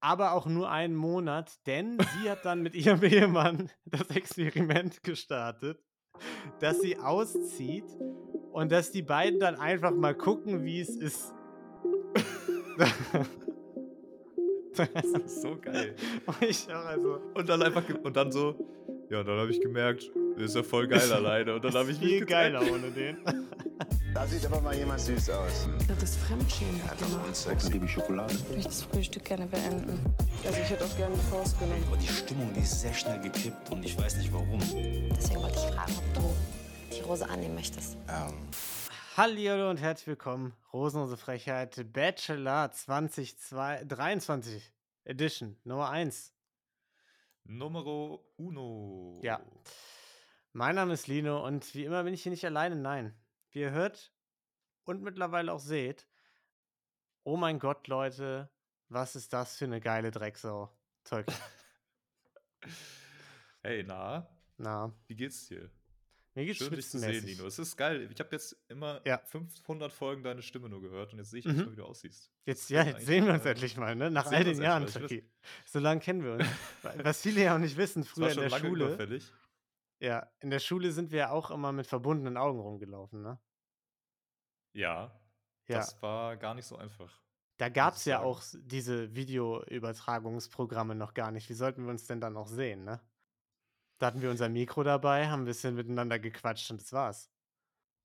aber auch nur einen Monat, denn sie hat dann mit ihrem Ehemann das Experiment gestartet, dass sie auszieht und dass die beiden dann einfach mal gucken, wie es ist. Das ist so geil. Und ich auch also, Und dann einfach und dann so, ja, dann habe ich gemerkt, ist ja voll geil alleine. Und dann habe ich viel geiler ohne den. Da sieht aber mal jemand süß aus. Das ist Fremdschämen. Einfach unsexy. Liebe Schokolade. Ich möchte das Frühstück gerne beenden. Also ich hätte auch gerne eine Faust genommen. Aber die Stimmung, die ist sehr schnell gekippt und ich weiß nicht warum. Deswegen wollte ich fragen, ob du die Rose annehmen möchtest. Ähm, Hallihallo und herzlich willkommen. Rosenlose Frechheit Bachelor 2023 Edition Nummer 1. Numero uno. Ja. Mein Name ist Lino und wie immer bin ich hier nicht alleine. Nein. Wie ihr hört und mittlerweile auch seht, oh mein Gott, Leute, was ist das für eine geile Drecksau. Tolkien. Hey, na, Na, wie geht's dir? mir geht's Schön, dich zu sehen. Lino. Es ist geil. Ich habe jetzt immer Ja. 500 Folgen deine Stimme nur gehört und jetzt sehe ich Mhm. wie du aussiehst. Jetzt, ja, jetzt sehen wir uns eigentlich, endlich mal, ne? Nach all den Jahren, Taki. So lange kennen wir uns. Was viele ja auch nicht wissen, früher in der Schule. überfällig. Ja, in der Schule sind wir ja auch immer mit verbundenen Augen rumgelaufen, ne? Ja, Ja. das war gar nicht so einfach. Da gab es ja auch diese Videoübertragungsprogramme noch gar nicht. Wie sollten wir uns denn dann noch sehen, ne? Da hatten wir unser Mikro dabei, haben ein bisschen miteinander gequatscht und das war's.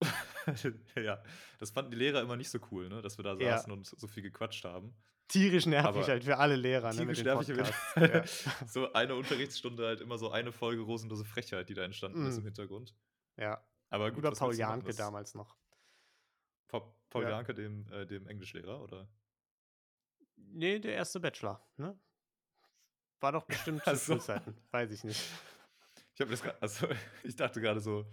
ja, das fanden die Lehrer immer nicht so cool, ne? dass wir da Ja. saßen und so viel gequatscht haben. Tierisch nervig Aber halt für alle Lehrer, ne? Tierisch den nervig. Ja. so eine Unterrichtsstunde halt immer so eine Folge rosenlose Frechheit, die da entstanden ist im Mm. Hintergrund. ja. Aber gut, Über Paul? Janke Das- damals noch. Pa Paul Ja. Janke, dem, äh, dem Englischlehrer, oder? Nee, der erste Bachelor, ne? War doch bestimmt zu Ach so. Schulzeiten. Weiß ich nicht. Ich habe das also ich dachte gerade so,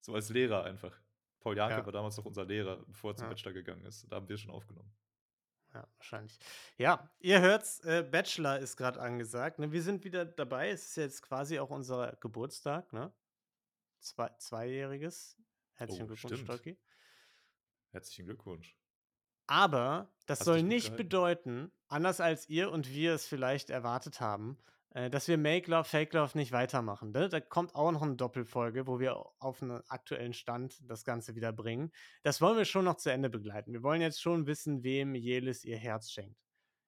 so als Lehrer einfach. Paul Janke Ja. war damals noch unser Lehrer, bevor er zum. Bachelor gegangen ist. Da haben wir schon aufgenommen. Ja, wahrscheinlich. Ja, ihr hört's, äh, Bachelor ist gerade angesagt. Ne? Wir sind wieder dabei. Es ist jetzt quasi auch unser Geburtstag, ne? Zwei, zweijähriges. Herzlichen Oh, Glückwunsch. Stolki. Herzlichen Glückwunsch. Aber das Hast soll nicht bedeuten, anders als ihr und wir es vielleicht erwartet haben, dass wir Make Love, Fake Love nicht weitermachen. Ne? Da kommt auch noch eine Doppelfolge, wo wir auf einen aktuellen Stand das Ganze wieder bringen. Das wollen wir schon noch zu Ende begleiten. Wir wollen jetzt schon wissen, wem Jelis ihr Herz schenkt.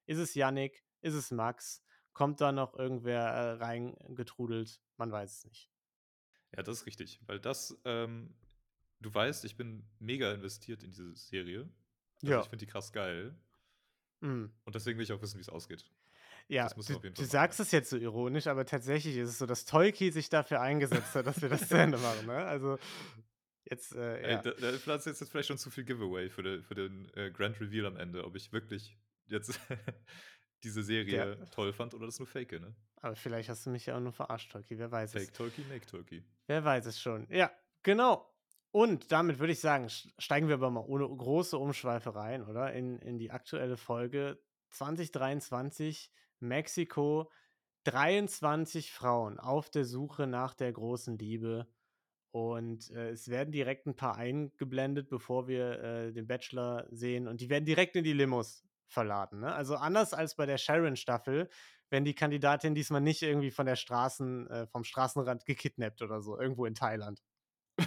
Ist es Yannick? Ist es Max? Kommt da noch irgendwer äh, reingetrudelt? Man weiß es nicht. Ja, das ist richtig. Weil das, ähm, du weißt, ich bin mega investiert in diese Serie. Also Ja. ich finde die krass geil. Mm. Und deswegen will ich auch wissen, wie es ausgeht. Ja, du, du sagst es jetzt so ironisch, aber tatsächlich ist es so, dass Tolki sich dafür eingesetzt hat, dass wir das zu Ende machen. Ne? Also jetzt, äh, Ey, ja. da, da das ist jetzt vielleicht schon zu viel Giveaway für, den- für den äh, Grand Reveal am Ende, ob ich wirklich jetzt diese Serie Der- toll fand oder das nur fake, ne? aber vielleicht hast du mich ja auch nur verarscht, Tolki. Wer weiß es. Fake Tolkien, Make Tolkien. Wer weiß es schon. Ja, genau. Und damit würde ich sagen, steigen wir aber mal ohne große Umschweife rein, oder? In, in die aktuelle Folge 2023, Mexiko. 23 Frauen auf der Suche nach der großen Liebe. Und äh, es werden direkt ein paar eingeblendet, bevor wir äh, den Bachelor sehen. Und die werden direkt in die Limos verladen. Ne? Also anders als bei der Sharon-Staffel, wenn die Kandidatin diesmal nicht irgendwie von der Straßen, äh, vom Straßenrand gekidnappt oder so, irgendwo in Thailand.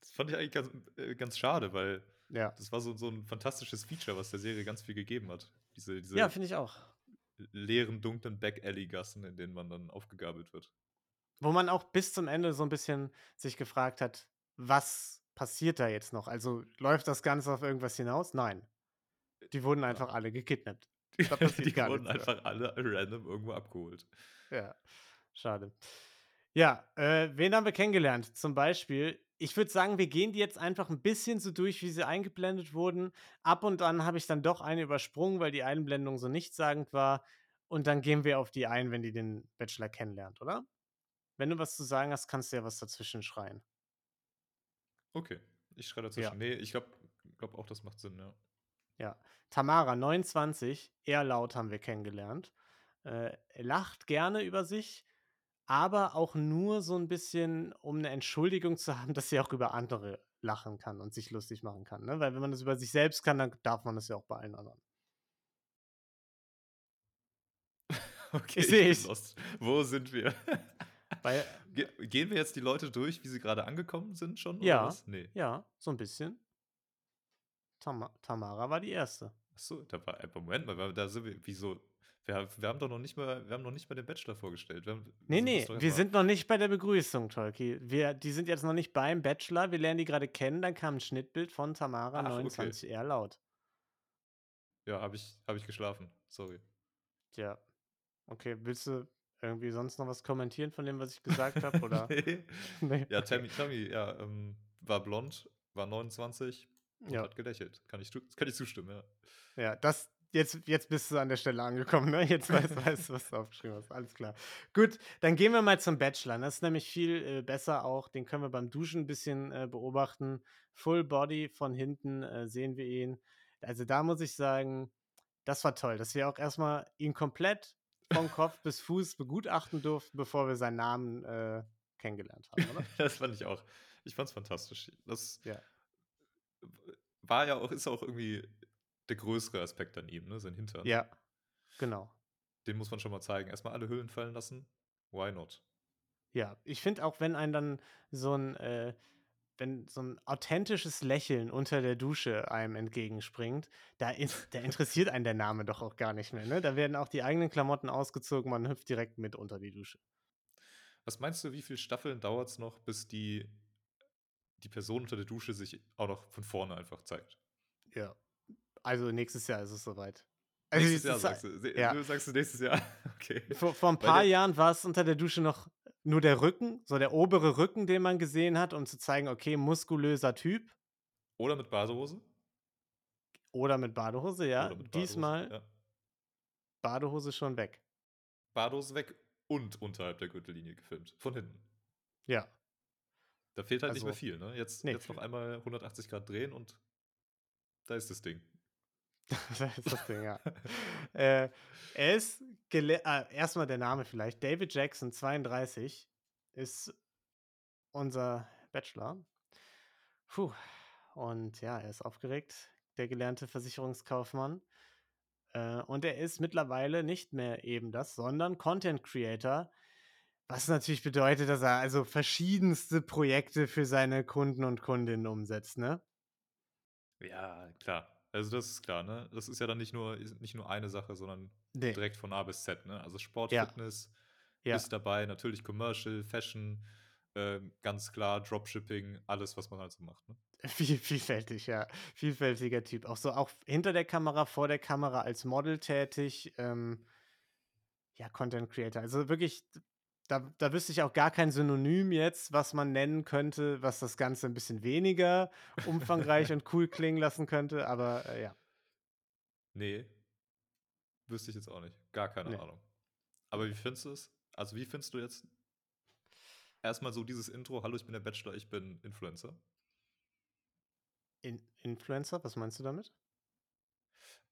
Das fand ich eigentlich ganz, äh, ganz schade, weil Ja. das war so, so ein fantastisches Feature, was der Serie ganz viel gegeben hat. Diese, diese Ja, finde ich auch. Leeren, dunklen Back-Alley-Gassen, in denen man dann aufgegabelt wird. Wo man auch bis zum Ende so ein bisschen sich gefragt hat, was passiert da jetzt noch? Also läuft das Ganze auf irgendwas hinaus? Nein. Die wurden einfach alle gekidnappt. Die gar wurden nichts mehr. einfach alle random irgendwo abgeholt. Ja, schade. Ja, äh, wen haben wir kennengelernt? Zum Beispiel, ich würde sagen, wir gehen die jetzt einfach ein bisschen so durch, wie sie eingeblendet wurden. Ab und an habe ich dann doch eine übersprungen, weil die Einblendung so nichtssagend war. Und dann gehen wir auf die ein, wenn die den Bachelor kennenlernt, oder? Wenn du was zu sagen hast, kannst du ja was dazwischen schreien. Okay, ich schreie dazwischen. Ja. Nee, ich glaube glaub auch, das macht Sinn, ja. Ja. Tamara, 29, eher laut haben wir kennengelernt. Äh, lacht gerne über sich, aber auch nur so ein bisschen, um eine Entschuldigung zu haben, dass sie auch über andere lachen kann und sich lustig machen kann. Ne? Weil wenn man das über sich selbst kann, dann darf man das ja auch bei allen anderen. Okay, Ich sehe ich. lost. Wo sind wir? Weil, Ge gehen wir jetzt die Leute durch, wie sie gerade angekommen sind schon, oder ja, was? Ne. ja, so ein bisschen. Tama Tamara war die Erste. Ach so, da war aber Moment mal, weil da sind wir wieso? Wir wir haben doch noch nicht mal wir haben noch nicht mal den Bachelor vorgestellt. Wir haben Nee, nee, wir mal sind noch nicht bei der Begrüßung, Tolki. Wir die sind jetzt noch nicht beim Bachelor, wir lernen die gerade kennen, dann kam 'n Schnittbild von Tamara, Ach, okay. 29 R laut. Ja, habe ich habe ich geschlafen. Sorry. Ja. Okay, willst du irgendwie sonst noch was kommentieren von dem, was ich gesagt habe, oder? Ne. Ne, Ja, okay. Tammy Tammy, ja, ähm, war blond, war 29 und Ja. hat gelächelt. Kann ich kann ich zustimmen, ja. Ja, das jetzt jetzt bist du an der Stelle angekommen, ne? Jetzt weißt weißt du, was du aufgeschrieben hast. Alles klar. Gut, dann gehen wir mal zum Bachelor. Das ist nämlich viel, äh, besser auch. Den können wir beim Duschen 'n bisschen, äh, beobachten. Full Body von hinten, äh, sehen wir ihn. Also, da muss ich sagen, das war toll, dass wir auch erst mal ihn komplett von Kopf bis Fuß begutachten durften, bevor wir seinen Namen, äh, kennengelernt haben, oder? Das fand ich auch. Ich fand's fantastisch. Das Ja. war ja auch ist auch irgendwie der größere Aspekt an ihm, ne, sein Hintern. Ja, genau. Den muss man schon mal zeigen. Erst mal alle Hüllen fallen lassen. Why not? Ja, ich finde auch, wenn einen dann so 'n äh, wenn so 'n authentisches Lächeln unter der Dusche einem entgegenspringt, da ist da interessiert einen der Name doch auch gar nicht mehr, ne? Da werden auch die eigenen Klamotten ausgezogen, man hüpft direkt mit unter die Dusche. Was meinst du, wie viel Staffeln dauert's noch, bis die die Person unter der Dusche sich auch noch von vorne einfach zeigt? Ja. Also, nächstes Jahr ist es so weit. Also, Nächstes es Jahr sagst du. Ja. du sagst du nächstes Jahr? Okay. Vor vor 'n Weil paar Jahren war's unter der Dusche noch nur der Rücken, so der obere Rücken, den man gesehen hat, um zu zeigen, okay, muskulöser Typ. Oder mit Badehose? Oder mit Badehose, ja. Mit Badehose, Diesmal ja. Badehose schon weg. Badehose weg und unterhalb der Gürtellinie gefilmt, von hinten. Ja. Da fehlt halt nicht mehr Also viel, ne? Jetzt ne, jetzt noch einmal 180 Grad drehen und da ist das Ding. Da ist das Ding, ja. Äh, er ist gele ah, erst mal der Name vielleicht. David Jackson, 32, ist unser Bachelor. Puh. Und ja, er ist aufgeregt, der gelernte Versicherungskaufmann. Äh, und er ist mittlerweile nicht mehr eben das, sondern Content Creator, was natürlich bedeutet, dass er also verschiedenste Projekte für seine Kunden und Kundinnen umsetzt, ne? Ja, klar. Also, das ist klar, ne? Das ist ja dann nicht nur nicht nur eine Sache, sondern Ne. direkt von A bis Z, ne? Also, Sport, Ja. Fitness Ja. ist dabei, natürlich Commercial, Fashion, ähm, ganz klar Dropshipping, alles, was man halt so macht, ne? Viel vielfältig, ja. Vielfältiger Typ. Auch so auch hinter der Kamera, vor der Kamera als Model tätig, ähm ja, Content Creator. Also, wirklich, da da wüsste ich auch gar kein Synonym jetzt, was man nennen könnte, was das Ganze 'n bisschen weniger umfangreich und cool klingen lassen könnte, aber, äh, ja. Ne. Wüsste ich jetzt auch nicht. Gar keine Ne. Ahnung. Aber wie findest du es? Also, wie findest du jetzt erst mal so dieses Intro: „Hallo, ich bin der Bachelor, ich bin Influencer?“ In Influencer, was meinst du damit?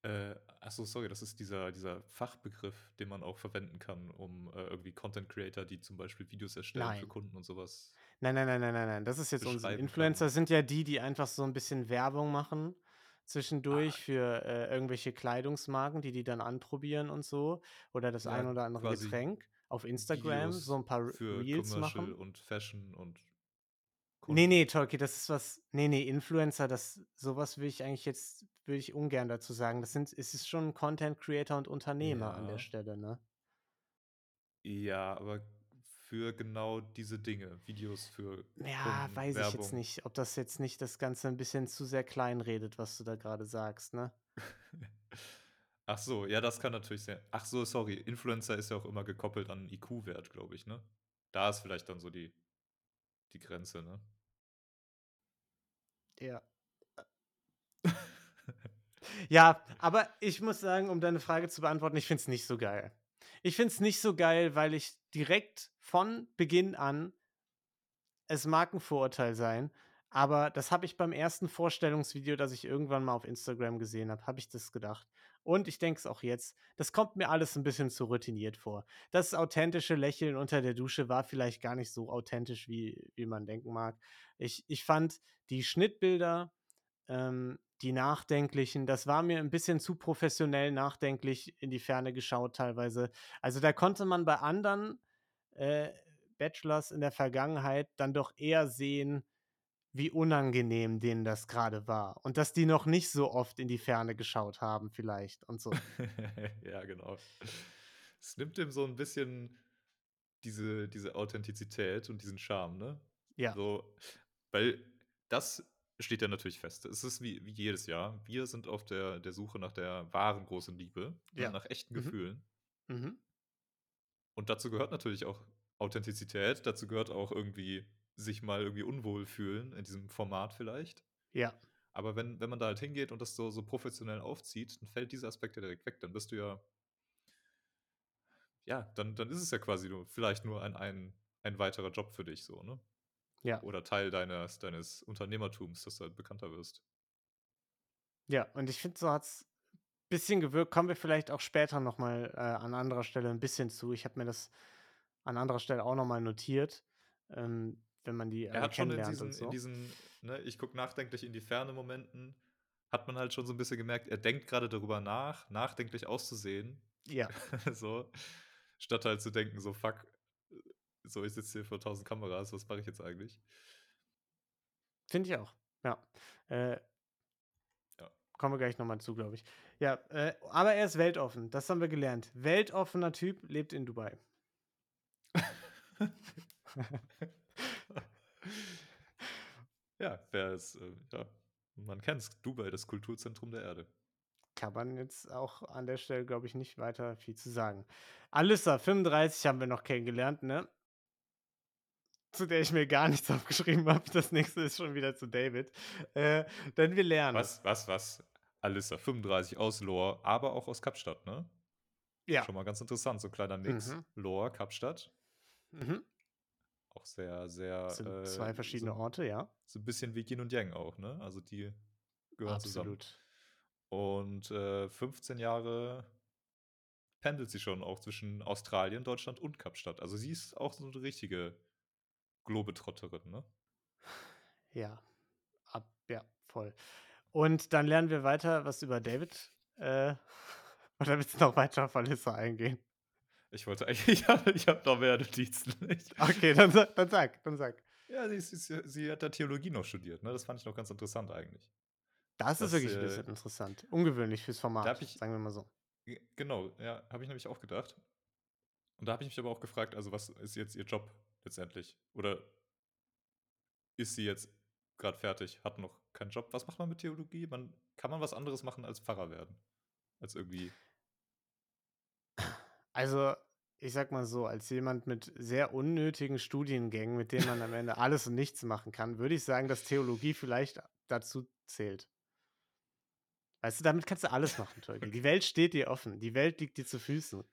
Äh, ach so, sorry, das ist dieser dieser Fachbegriff, den man auch verwenden kann, um, äh, irgendwie Content Creator, die zum Beispiel Videos erstellen für Nein. Kunden und so was Nein, nein, nein, nein, nein, nein. Das ist jetzt beschreiben Influencer kann. sind ja die, die einfach so 'n bisschen Werbung machen zwischendurch Ah. für, äh, irgendwelche Kleidungsmarken, die die dann anprobieren und so oder das ein Ja, oder andere Getränk auf Instagram, Videos so 'n paar Re für Reels Commercial machen. und Fashion und Ne, ne, Kunden. Tolki, das ist was ne, ne, Influencer, das so was will ich eigentlich jetzt würde ich ungern dazu sagen. Das sind es ist schon Content Creator und Unternehmer an der Ja. Stelle, ne? Ja, aber für genau diese Dinge, Videos für Ja, Kunden, weiß ich jetzt Werbung. nicht, ob das jetzt nicht das Ganze 'n bisschen zu sehr kleinredet, was du da grade sagst, ne? Ach so, ja, das kann natürlich sein. Ach so, sorry, Influencer ist ja auch immer gekoppelt an IQ-Wert, glaube ich, ne? Da ist vielleicht dann so die die Grenze, ne? Ja. Ja, aber ich muss sagen, um deine Frage zu beantworten, ich finde es nicht so geil. Ich finde es nicht so geil, weil ich direkt von Beginn an es mag 'n Vorurteil sein, aber das habe ich beim ersten Vorstellungsvideo, das ich irgendwann mal auf Instagram gesehen habe, habe ich das gedacht. Und ich denke es auch jetzt. Das kommt mir alles 'n bisschen zu routiniert vor. Das authentische Lächeln unter der Dusche war vielleicht gar nicht so authentisch, wie wie man denken mag. Ich ich fand die Schnittbilder, ähm, die Nachdenklichen. Das war mir ein bisschen zu professionell nachdenklich in die Ferne geschaut teilweise. Also, da konnte man bei anderen, äh, Bachelors in der Vergangenheit dann doch eher sehen, wie unangenehm denen das gerade war und dass die noch nicht so oft in die Ferne geschaut haben vielleicht und so. Ja, genau. Es nimmt dem so ein bisschen diese diese Authentizität und diesen Charme, ne? Ja. So, weil das steht ja natürlich fest. Es ist wie wie jedes Jahr. Wir sind auf der der Suche nach der wahren großen Liebe, ne, Ja. nach echten Mhm. Gefühlen. Mhm. Und dazu gehört natürlich auch Authentizität, dazu gehört auch irgendwie sich mal irgendwie unwohl fühlen in diesem Format vielleicht. Ja. Aber wenn wenn man da halt hingeht und das so so professionell aufzieht, dann fällt dieser Aspekt ja direkt weg. Dann bist du ja ja, dann dann ist es ja quasi nur vielleicht nur ein ein ein weiterer Job für dich so, ne? Ja. Oder Teil deines deines Unternehmertums, dass du halt bekannter wirst. Ja, und ich finde, so hat's bisschen gewirkt. Kommen wir vielleicht auch später noch mal, äh, an anderer Stelle ein bisschen zu. Ich habe mir das an anderer Stelle auch noch mal notiert, ähm, wenn man die Er alle hat schon in diesen und in so. diesen, ne, ich gucke nachdenklich in die Ferne Momenten, hat man halt schon so ein bisschen gemerkt, er denkt gerade darüber nach, nachdenklich auszusehen. Ja. So, statt halt zu denken, so: „Fuck, äh, so, ich sitze hier vor 1000 Kameras, was mache ich jetzt eigentlich?“ Finde ich auch, ja. Äh Ja. kommen wir gleich noch mal zu, glaube ich. Ja, äh, aber er ist weltoffen, das haben wir gelernt. Weltoffener Typ, lebt in Dubai. Ja, wer ist, äh ja, man kennt's, Dubai, das Kulturzentrum der Erde. Kann man jetzt auch an der Stelle, glaube ich, nicht weiter viel zu sagen. Alyssa, 35 haben wir noch kennengelernt, ne? Zu der ich mir gar nichts aufgeschrieben habe. Das nächste ist schon wieder zu David. Äh, denn wir lernen. Was, was, was? Alyssa, 35 aus Lohr, aber auch aus Kapstadt, ne? Ja. Schon mal ganz interessant, so 'n kleiner Mix. Mhm. Lohr, Kapstadt. Mhm. Sehr, sehr, Das sind äh, zwei verschiedene so Orte, ja. so 'n bisschen wie Yin und Yang auch, ne? Also, die gehören zusammen. Absolut. Und, äh, 15 Jahre pendelt sie schon auch zwischen Australien, Deutschland und Kapstadt. Also, sie ist auch so 'ne richtige Globetrotterin, ne? Ja. Ab ja, voll. Und dann lernen wir weiter was über David, äh, oder willst du noch weiter auf Alyssa eingehen? Ich wollte eigentlich ich habe noch mehr Notizen. Okay, dann dann sag, dann sag. Ja, sie ist ist ja sie hat ja Theologie noch studiert, ne? Das fand ich noch ganz interessant eigentlich. Das ist Das, wirklich 'n äh bisschen interessant. Ungewöhnlich fürs Da Format, ich sagen wir mal so. Genau, ja, habe ich nämlich auch gedacht. Und da habe ich mich aber auch gefragt, also, was ist jetzt ihr Job letztendlich? Oder ist sie jetzt grad fertig, hat noch keinen Job? Was macht man mit Theologie? Man kann man was anderes machen als Pfarrer werden? Als irgendwie Also, ich sage mal so, als jemand mit sehr unnötigen Studiengängen, mit denen man am Ende alles und nichts machen kann, würde ich sagen, dass Theologie vielleicht dazu zählt. Weißt du, damit kannst du alles machen, Torgi. Die Welt steht dir offen. Die Welt liegt dir zu Füßen.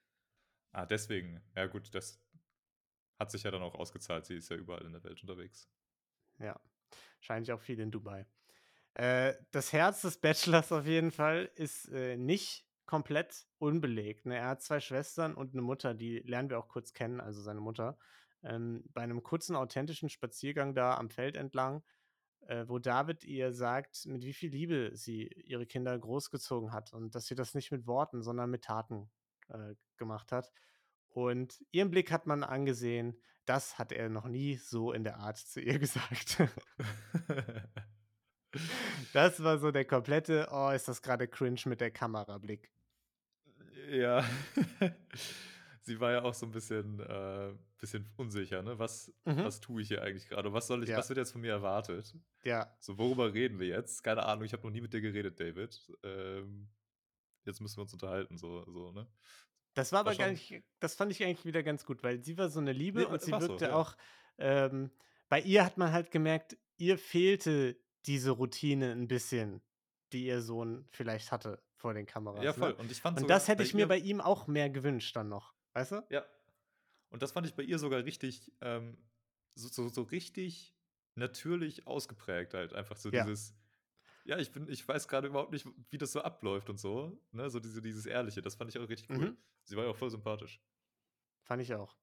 Ah, deswegen. Ja gut, das hat sich ja dann auch ausgezahlt. Sie ist ja überall in der Welt unterwegs. Ja, wahrscheinlich auch viel in Dubai. Äh, das Herz des Bachelors auf jeden Fall ist, äh, nicht komplett unbelegt, ne? Er hat 2 Schwestern und 'ne Mutter, die lernen wir auch kurz kennen, also seine Mutter. Ähm, bei 'nem kurzen, authentischen Spaziergang da am Feld entlang, äh, wo David ihr sagt, mit wie viel Liebe sie ihre Kinder großgezogen hat und dass sie das nicht mit Worten, sondern mit Taten, äh, gemacht hat. Und ihren Blick hat man angesehen, das hat er noch nie so in der Art zu ihr gesagt. Das war so der komplette: „Oh, ist das grade cringe mit der Kamera“, Blick. Ja. Sie war ja auch so 'n bisschen äh, bisschen unsicher, ne? Was Mhm. was tue ich hier eigentlich grade? Was soll ich Ja. was wird jetzt von mir erwartet? Ja. So, worüber reden wir jetzt? Keine Ahnung, ich habe noch nie mit dir geredet, David. Ähm, jetzt müssen wir uns unterhalten, so so, ne? Das war War aber gar nicht das fand ich eigentlich wieder ganz gut, weil sie war so 'ne Liebe Ne, und sie war so, wirkte ja. auch ähm, bei ihr hat man halt gemerkt, ihr fehlte diese Routine 'n bisschen, die ihr Sohn vielleicht hatte vor den Ja, Kameras, voll. ne? Und ich fand Und das hätte ich mir bei ihm auch mehr gewünscht dann noch, weißt du? Ja. Und das fand ich bei ihr sogar richtig, ähm, so so so richtig natürlich ausgeprägt halt. Einfach so Ja. dieses: „Ja, ich bin ich weiß grade überhaupt nicht, wie das so abläuft und so“, ne? So diese dieses Ehrliche, das fand ich auch richtig cool. Mhm. Sie war ja auch voll sympathisch. Fand ich auch.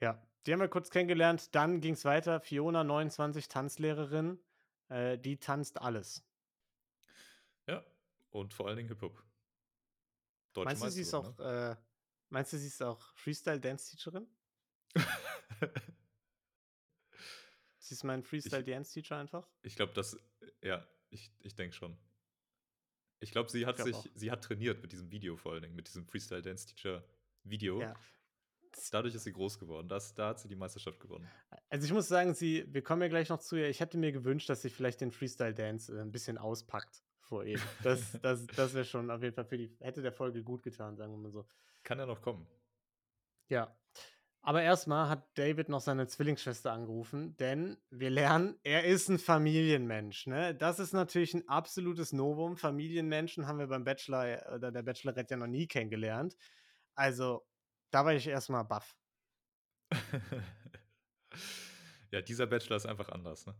Ja, die haben wir kurz kennengelernt, dann ging's weiter. Fiona, 29, Tanzlehrerin, äh, die tanzt alles. Und vor allen Dingen Hip-Hop. Meinst du, sie ist auch, äh, meinst du, sie ist auch Freestyle-Dance-Teacherin? ne? Sie ist mein Freestyle-Dance-Teacher einfach? ich glaube, das, ja, ich, ich denke schon. Ich glaube, sie hat glaub sich, auch. sie hat trainiert mit diesem Video vor allen Dingen, mit diesem Freestyle Dance Teacher Video. Ja. Dadurch ist sie groß geworden. Das, da hat sie die Meisterschaft gewonnen. Also ich muss sagen, sie, wir kommen ja gleich noch zu ihr. Ich hätte mir gewünscht, dass sie vielleicht den Freestyle Dance äh, ein bisschen auspackt vor ihr. Das, das, das wäre schon auf jeden Fall für die, hätte der Folge gut getan, sagen wir mal so. Kann ja noch kommen. Ja. Aber erstmal hat David noch seine Zwillingsschwester angerufen, denn wir lernen, er ist ein Familienmensch. Ne? Das ist natürlich ein absolutes Novum. Familienmenschen haben wir beim Bachelor oder der Bachelorette ja noch nie kennengelernt. Also, da war ich erstmal baff. ja, dieser Bachelor ist einfach anders, ne?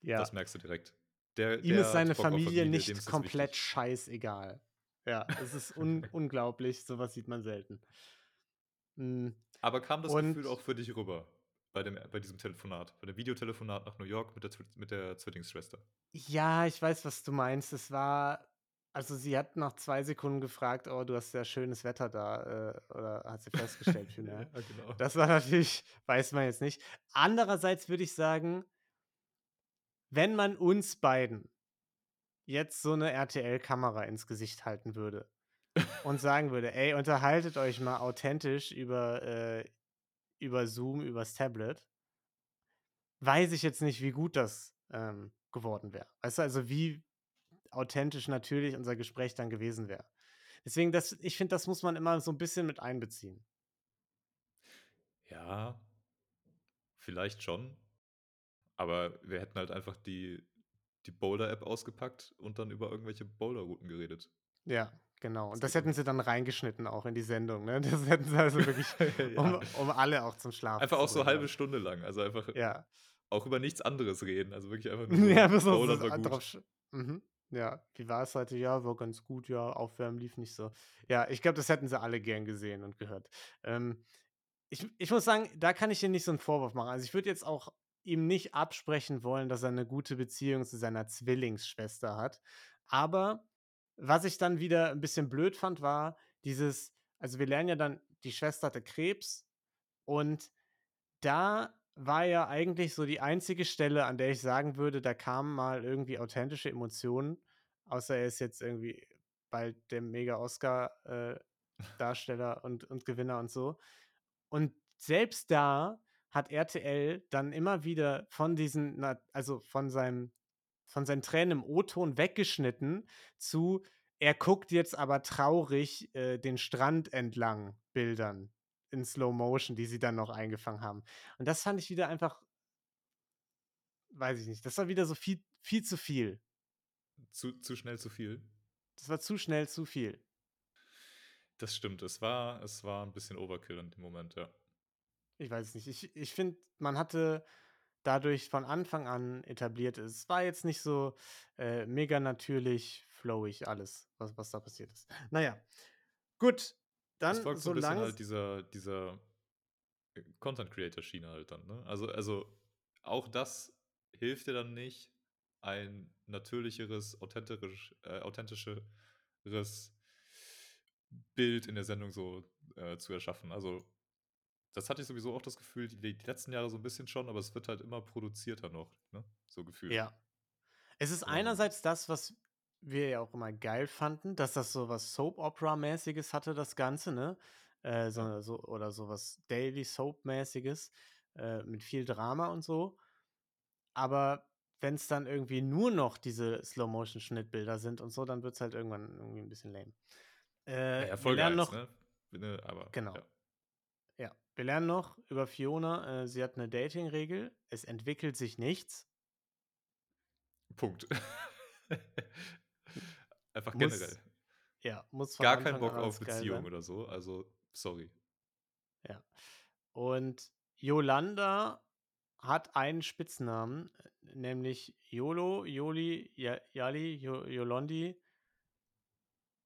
Ja. Das merkst du direkt. Der, Ihm der ist seine Familie dem nicht komplett scheißegal. Ja, es ist un unglaublich. Sowas sieht man selten. Mm, Aber kam das Und- Gefühl auch für dich rüber? Bei, dem, bei diesem Telefonat, bei dem Videotelefonat nach New York mit der, mit der Zwillingsschwester. Ja, ich weiß, was du meinst. Es war, also sie hat nach zwei Sekunden gefragt, oh, du hast ja schönes Wetter da, äh, oder hat sie festgestellt ja, genau. Das war natürlich, weiß man jetzt nicht. Andererseits würde ich sagen, wenn man uns beiden jetzt so eine RTL-Kamera ins Gesicht halten würde und sagen würde, ey, unterhaltet euch mal authentisch über, äh, über Zoom, übers Tablet, weiß ich jetzt nicht, wie gut das ähm, geworden wäre. Weißt du, also wie authentisch natürlich unser Gespräch dann gewesen wäre. Deswegen, das, ich finde, das muss man immer so ein bisschen mit einbeziehen. Ja, vielleicht schon. Aber wir hätten halt einfach die, die Boulder-App ausgepackt und dann über irgendwelche Boulder-Routen geredet. Ja, genau. Und Das das hätten sie dann reingeschnitten auch in die Sendung, ne? Das hätten sie also wirklich, um, Ja. um alle auch zum Schlafen Einfach auch so halbe Stunde lang. Also einfach Ja. auch über nichts anderes reden. Also wirklich einfach nur Ja, bis so war drauf. gut. Mhm. Ja, wie war es heute? Ja, war ganz gut, ja, Aufwärmen lief nicht so. Ja, ich glaube, das hätten sie alle gern gesehen und gehört. Ähm, ich, ich muss sagen, da kann ich dir nicht so einen Vorwurf machen. Also ich würde jetzt auch ihm nicht absprechen wollen, dass er eine gute Beziehung zu seiner Zwillingsschwester hat. Aber was ich dann wieder ein bisschen blöd fand, war dieses, also wir lernen ja dann, die Schwester hatte Krebs und da war ja eigentlich so die einzige Stelle, an der ich sagen würde, da kamen mal irgendwie authentische Emotionen, außer er ist jetzt irgendwie bald der Mega-Oscar-Darsteller und, und Gewinner und so. Und selbst da hat RTL dann immer wieder von diesen, also von seinem, von seinen Tränen im O-Ton weggeschnitten zu, er guckt jetzt aber traurig äh, den Strand entlang Bildern in Slow Motion, die sie dann noch eingefangen haben. Und das fand ich wieder einfach, weiß ich nicht, das war wieder so viel, viel zu viel. Zu, zu schnell zu viel. Das war zu schnell zu viel. Das stimmt. Es war, es war ein bisschen Overkill in dem Moment, ja. Ich weiß es nicht. Ich, ich finde, man hatte dadurch von Anfang an etabliert, es war jetzt nicht so äh, mega natürlich, flowig alles, was, was da passiert ist. Naja, gut. Dann es folgt so ein bisschen halt dieser, dieser äh, Content-Creator-Schiene halt dann, ne? Also, also auch das hilft dir dann nicht, ein natürlicheres, authentisch, äh, authentischeres Bild in der Sendung so äh, zu erschaffen. Also, das hatte ich sowieso auch das Gefühl, die, die letzten Jahre so ein bisschen schon, aber es wird halt immer produzierter noch, ne? So gefühlt. Ja. Es ist Ähm. einerseits das, was wir ja auch immer geil fanden, dass das so was Soap-Opera-mäßiges hatte, das Ganze, ne? Äh, so, so, oder so was Daily Soap-mäßiges äh, mit viel Drama und so. Aber wenn es dann irgendwie nur noch diese Slow-Motion-Schnittbilder sind und so, dann wird es halt irgendwann irgendwie ein bisschen lame. Äh, Ja, 1, noch, ne? Ne, Aber, Genau. Ja. Wir lernen noch über Fiona. Äh, sie hat eine Dating-Regel. Es entwickelt sich nichts. Punkt. Einfach Muss generell. Ja, muss von Gar Anfang keinen Bock auf Beziehung oder so. Also, sorry. Ja. Und Yolanda hat einen Spitznamen, nämlich Yolo, Yoli, Yali, Yolondi,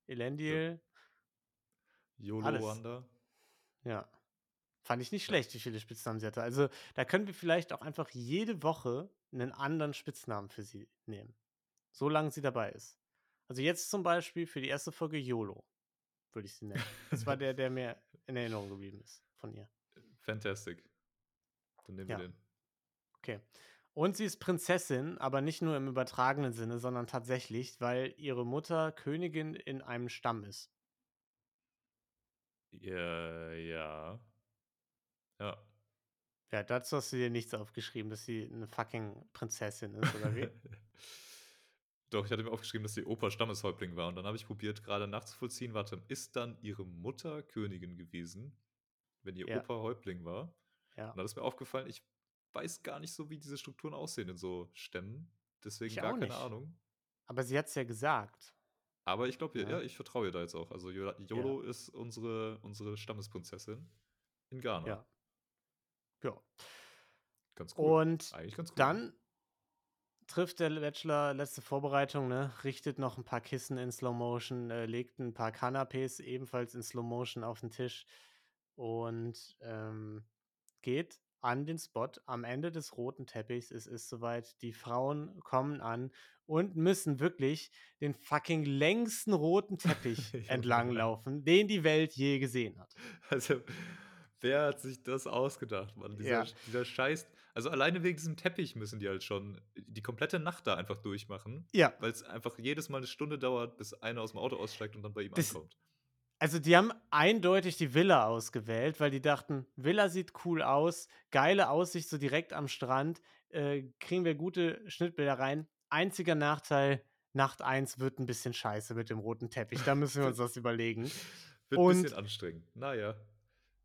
Elendil. YOLO Alles. Wanda. Ja. Fand ich nicht schlecht, wie viele Spitznamen sie hatte. Also, da können wir vielleicht auch einfach jede Woche einen anderen Spitznamen für sie nehmen. Solange sie dabei ist. Also jetzt zum Beispiel für die erste Folge YOLO, würde ich sie nennen. Das war der, der mir in Erinnerung geblieben ist von ihr. Fantastic. Dann nehmen Ja. wir den. Okay. Und sie ist Prinzessin, aber nicht nur im übertragenen Sinne, sondern tatsächlich, weil ihre Mutter Königin in einem Stamm ist. Ja, ja. Ja. Ja, dazu hast du dir nichts aufgeschrieben, dass sie eine fucking Prinzessin ist, oder wie? Doch, ich hatte mir aufgeschrieben, dass die Opa Stammeshäuptling war. Und dann habe ich probiert, gerade nachzuvollziehen, warte, ist dann ihre Mutter Königin gewesen, wenn ihr Ja. Opa Häuptling war? Ja. Und dann ist mir aufgefallen, ich weiß gar nicht so, wie diese Strukturen aussehen in so Stämmen. Deswegen Ich gar auch keine nicht. Ahnung. Aber sie hat es ja gesagt. Aber ich glaube, ja. Ja. ich vertraue ihr da jetzt auch. Also Yolo ist unsere, unsere Stammesprinzessin in Ghana. Ja. Ja. Ganz cool. Und Eigentlich ganz cool. dann trifft der Bachelor letzte Vorbereitung, ne? richtet noch ein paar Kissen in Slow Motion, äh, legt ein paar Canapés ebenfalls in Slow Motion auf den Tisch und ähm, geht an den Spot am Ende des roten Teppichs. Es ist soweit, die Frauen kommen an und müssen wirklich den fucking längsten roten Teppich Junge. entlang laufen, den die Welt je gesehen hat. Also, wer hat sich das ausgedacht, Mann? Dieser, Ja. dieser Scheiß. Also, alleine wegen diesem Teppich müssen die halt schon die komplette Nacht da einfach durchmachen. Ja, Weil es einfach jedes Mal eine Stunde dauert, bis einer aus dem Auto aussteigt und dann bei ihm Das- ankommt. Also die haben eindeutig die Villa ausgewählt, weil die dachten, Villa sieht cool aus, geile Aussicht so direkt am Strand, äh, kriegen wir gute Schnittbilder rein. Einziger Nachteil, Nacht 1 wird ein bisschen scheiße mit dem roten Teppich, da müssen wir uns das überlegen. Wird Und- ein bisschen anstrengend. Naja.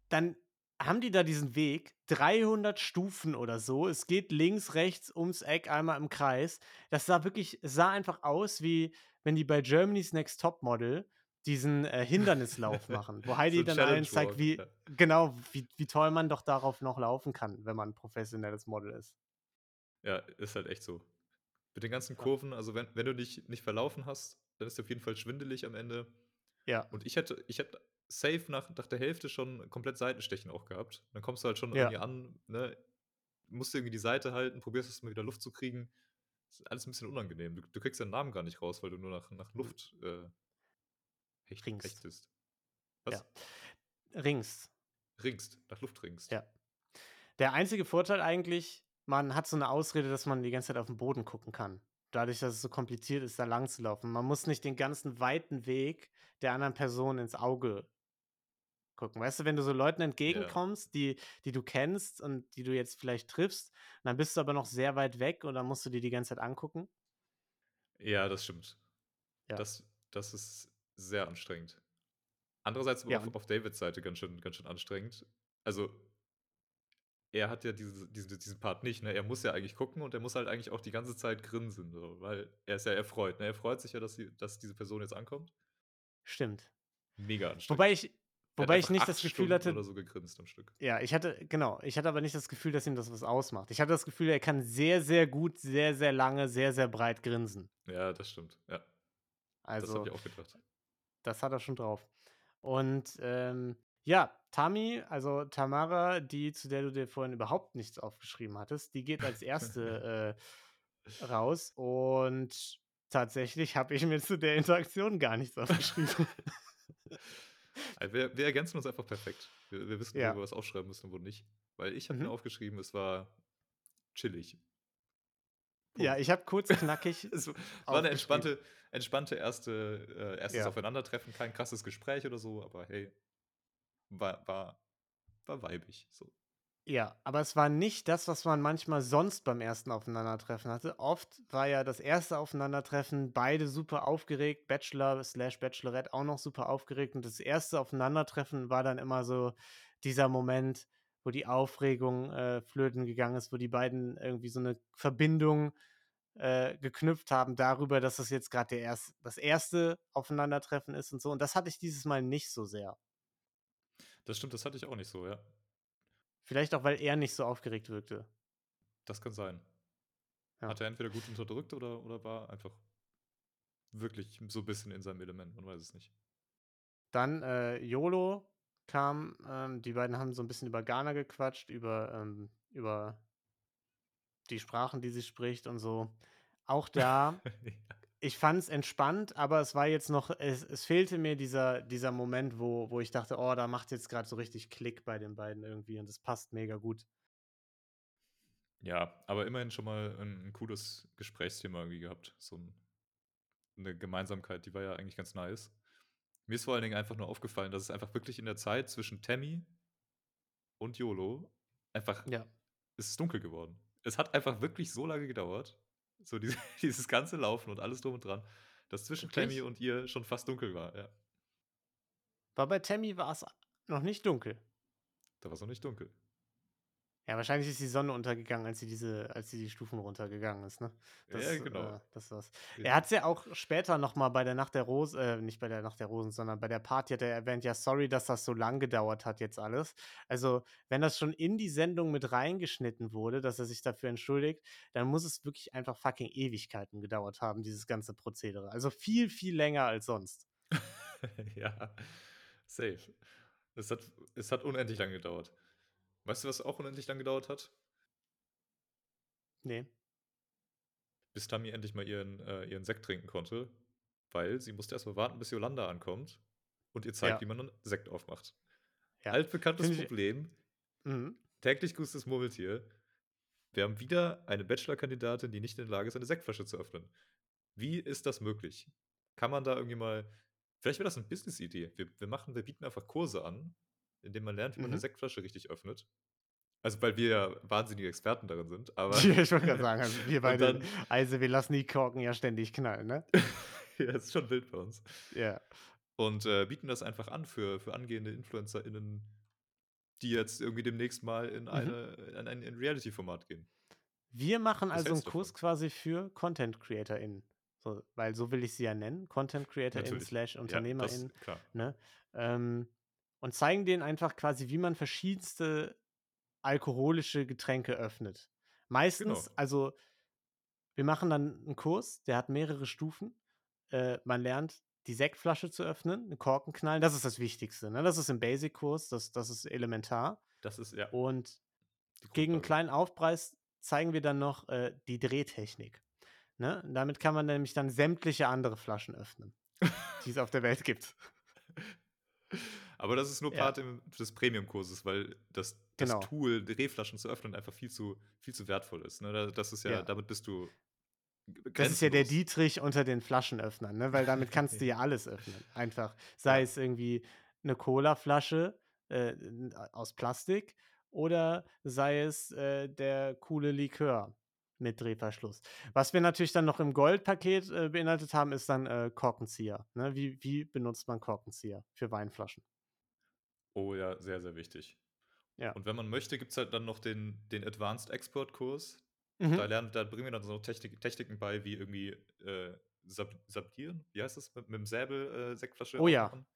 Dann haben die da diesen Weg, 300 Stufen oder so, es geht links, rechts ums Eck einmal im Kreis. Das sah wirklich, sah einfach aus, wie wenn die bei Germany's Next Top Model diesen äh, Hindernislauf machen, wo Heidi So dann allen zeigt, wie, ja. genau, wie, wie toll man doch darauf noch laufen kann, wenn man ein professionelles Model ist. Ja, ist halt echt so. Mit den ganzen. Kurven, also wenn, wenn du dich nicht verlaufen hast, dann ist dir auf jeden Fall schwindelig am Ende. Ja, Und ich hätte, ich hätte safe nach, nach der Hälfte schon komplett Seitenstechen auch gehabt. Dann kommst du halt schon Ja. irgendwie an, ne? Musst irgendwie die Seite halten, probierst es mal wieder Luft zu kriegen. Das ist alles ein bisschen unangenehm. Du, du kriegst deinen Namen gar nicht raus, weil du nur nach, nach Luft äh, hecht, Ringst. hechtest. Was? Ja. Rings. Ringst, nach Luft ringst. Ja. Der einzige Vorteil eigentlich, man hat so eine Ausrede, dass man die ganze Zeit auf den Boden gucken kann. Dadurch, dass es so kompliziert ist, da lang zu laufen. Man muss nicht den ganzen weiten Weg der anderen Person ins Auge gucken. Weißt du, wenn du so Leuten entgegenkommst, die, die du kennst und die du jetzt vielleicht triffst, dann bist du aber noch sehr weit weg und dann musst du dir die ganze Zeit angucken. Ja, das stimmt. Ja. Das, das ist sehr anstrengend. Andererseits aber Ja, auf, auf Davids Seite ganz schön, ganz schön anstrengend. Also, er hat ja diese, diese, diesen Part nicht, ne? Er muss ja eigentlich gucken und er muss halt eigentlich auch die ganze Zeit grinsen, so, weil er ist ja erfreut, ne? Er freut sich ja, dass, sie, dass diese Person jetzt ankommt. Stimmt. Mega anstrengend. Wobei ich, wobei ich nicht das Gefühl Stunden hatte, oder so gegrinst am Stück. Ja, ich hatte, genau, ich hatte aber nicht das Gefühl, dass ihm das was ausmacht. Ich hatte das Gefühl, er kann sehr, sehr gut, sehr, sehr lange, sehr, sehr breit grinsen. Ja, das stimmt. Ja, das Also, habe ich auch gedacht. das hat er schon drauf. Und ähm, ja, Tami, also Tamara, die, zu der du dir vorhin überhaupt nichts aufgeschrieben hattest, die geht als erste äh, raus. Und tatsächlich habe ich mir zu der Interaktion gar nichts aufgeschrieben. Also wir, wir ergänzen uns einfach perfekt. Wir, wir wissen, Ja. wo wir was aufschreiben müssen und wo nicht. Weil ich habe Mhm. mir aufgeschrieben, es war chillig. ja, Punkt. ich habe kurz knackig. Es war eine entspannte, entspannte erste, äh, erstes Ja. Aufeinandertreffen, kein krasses Gespräch oder so, aber hey, war, war, war weibig. So. Ja, aber es war nicht das, was man manchmal sonst beim ersten Aufeinandertreffen hatte. Oft war ja das erste Aufeinandertreffen beide super aufgeregt, Bachelor slash Bachelorette auch noch super aufgeregt und das erste Aufeinandertreffen war dann immer so dieser Moment, wo die Aufregung äh, flöten gegangen ist, wo die beiden irgendwie so eine Verbindung äh, geknüpft haben darüber, dass das jetzt gerade erst, das erste Aufeinandertreffen ist und so. Und das hatte ich dieses Mal nicht so sehr. Das stimmt, das hatte ich auch nicht so, ja. Vielleicht auch, weil er nicht so aufgeregt wirkte. Das kann sein. Ja. Hat er entweder gut unterdrückt oder, oder war einfach wirklich so ein bisschen in seinem Element, man weiß es nicht. Dann äh, YOLO kam, ähm, die beiden haben so ein bisschen über Ghana gequatscht, über, ähm, über die Sprachen, die sie spricht und so. Auch da ich fand's entspannt, aber es war jetzt noch es es fehlte mir dieser dieser Moment, wo wo ich dachte: „Oh, da macht's jetzt grad so richtig Klick bei den beiden irgendwie und das passt mega gut.“ Ja, aber immerhin schon mal 'n 'n cooles Gesprächsthema irgendwie gehabt. So 'n 'ne Gemeinsamkeit, die war ja eigentlich ganz nice. Mir ist vor allen Dingen einfach nur aufgefallen, dass es einfach wirklich in der Zeit zwischen Tammy und YOLO einfach Ja. es ist dunkel geworden. Es hat einfach wirklich so lange gedauert, so diese dieses ganze Laufen und alles drum und dran, dass zwischen Tammy und ihr schon fast dunkel war, ja. War bei Tammy war's noch nicht dunkel. Da war's noch nicht dunkel. Ja, wahrscheinlich ist die Sonne untergegangen, als sie diese als sie die Stufen runtergegangen ist, ne? Das, Ja, genau. äh, das war's. Ja. Er hat's ja auch später noch mal bei der Nacht der Rosen äh, nicht bei der Nacht der Rosen, sondern bei der Party hat er erwähnt: „Ja, sorry, dass das so lang gedauert hat jetzt alles.“ Also, wenn das schon in die Sendung mit reingeschnitten wurde, dass er sich dafür entschuldigt, dann muss es wirklich einfach fucking Ewigkeiten gedauert haben, dieses ganze Prozedere. Also, viel, viel länger als sonst. Ja, safe. Es hat es hat unendlich lang gedauert. Weißt du, was auch unendlich lang gedauert hat? Ne. Bis Tammy endlich mal ihren äh, ihren Sekt trinken konnte, weil sie musste erst mal warten, bis Yolanda ankommt und ihr zeigt, Ja. wie man 'nen Sekt aufmacht. Ja. Altbekanntes Finde ich Problem, Mhm. täglich grüßt das Murmeltier. Wir haben wieder eine Bachelorkandidatin, die nicht in der Lage ist, eine Sektflasche zu öffnen. Wie ist das möglich? Kann man da irgendwie mal vielleicht wäre das 'ne Business-Idee. Wir wir machen wir bieten einfach Kurse an, in denen man lernt, wie man Mhm. Sektflasche richtig öffnet. Also, weil wir ja wahnsinnige Experten darin sind, aber Ja, ich wollte grad sagen, also, wir beide dann also, wir lassen die Korken ja ständig knallen, ne? Ja, ist schon wild bei uns. Ja. Und, äh, bieten das einfach an für für angehende InfluencerInnen, die jetzt irgendwie demnächst mal in Mhm. eine in ein in Reality-Format gehen. Wir machen Was also 'n hältst du Kurs davon? quasi für Content CreatorInnen. So, weil so will ich sie ja nennen, Content CreatorInnen slash Ja, das UnternehmerInnen, klar. ne? Ähm, und zeigen denen einfach quasi, wie man verschiedenste alkoholische Getränke öffnet. Meistens Genau. also wir machen dann 'n Kurs, der hat mehrere Stufen. Äh, man lernt, die Sektflasche zu öffnen, 'n Korken knallen, das ist das Wichtigste, ne? Das ist im Basic-Kurs, das das ist elementar. Das ist ja Und gegen 'n Grundlage. kleinen Aufpreis zeigen wir dann noch, äh, die Drehtechnik, ne? Damit kann man nämlich dann sämtliche andere Flaschen öffnen, die es auf der Welt gibt. Aber das ist nur Ja. Part im des Premium-Kurses, weil das das Genau. Tool, Drehflaschen zu öffnen, einfach viel zu viel zu wertvoll ist, ne? Da das ist ja Ja. damit bist du g Das ist ja der grenzenlos. Dietrich unter den Flaschenöffnern, ne? Weil damit kannst du ja alles öffnen. Einfach, sei Ja. es irgendwie 'ne Colaflasche, äh, aus Plastik oder sei es, äh, der coole Likör mit Drehverschluss. Was wir natürlich dann noch im Goldpaket, äh, beinhaltet haben, ist dann, äh, Korkenzieher, ne? Wie wie benutzt man Korkenzieher für Weinflaschen? Oh ja, sehr, sehr wichtig. Ja. Und wenn man möchte, gibt's halt dann noch den den Advanced Expert Kurs. Da Mhm. lernen da bringen wir dann so Technik Techniken bei, wie irgendwie, äh, sab sabbieren? Wie heißt das? Mit mit'm Säbel, äh, Sektflasche Oh ja. aufmachen?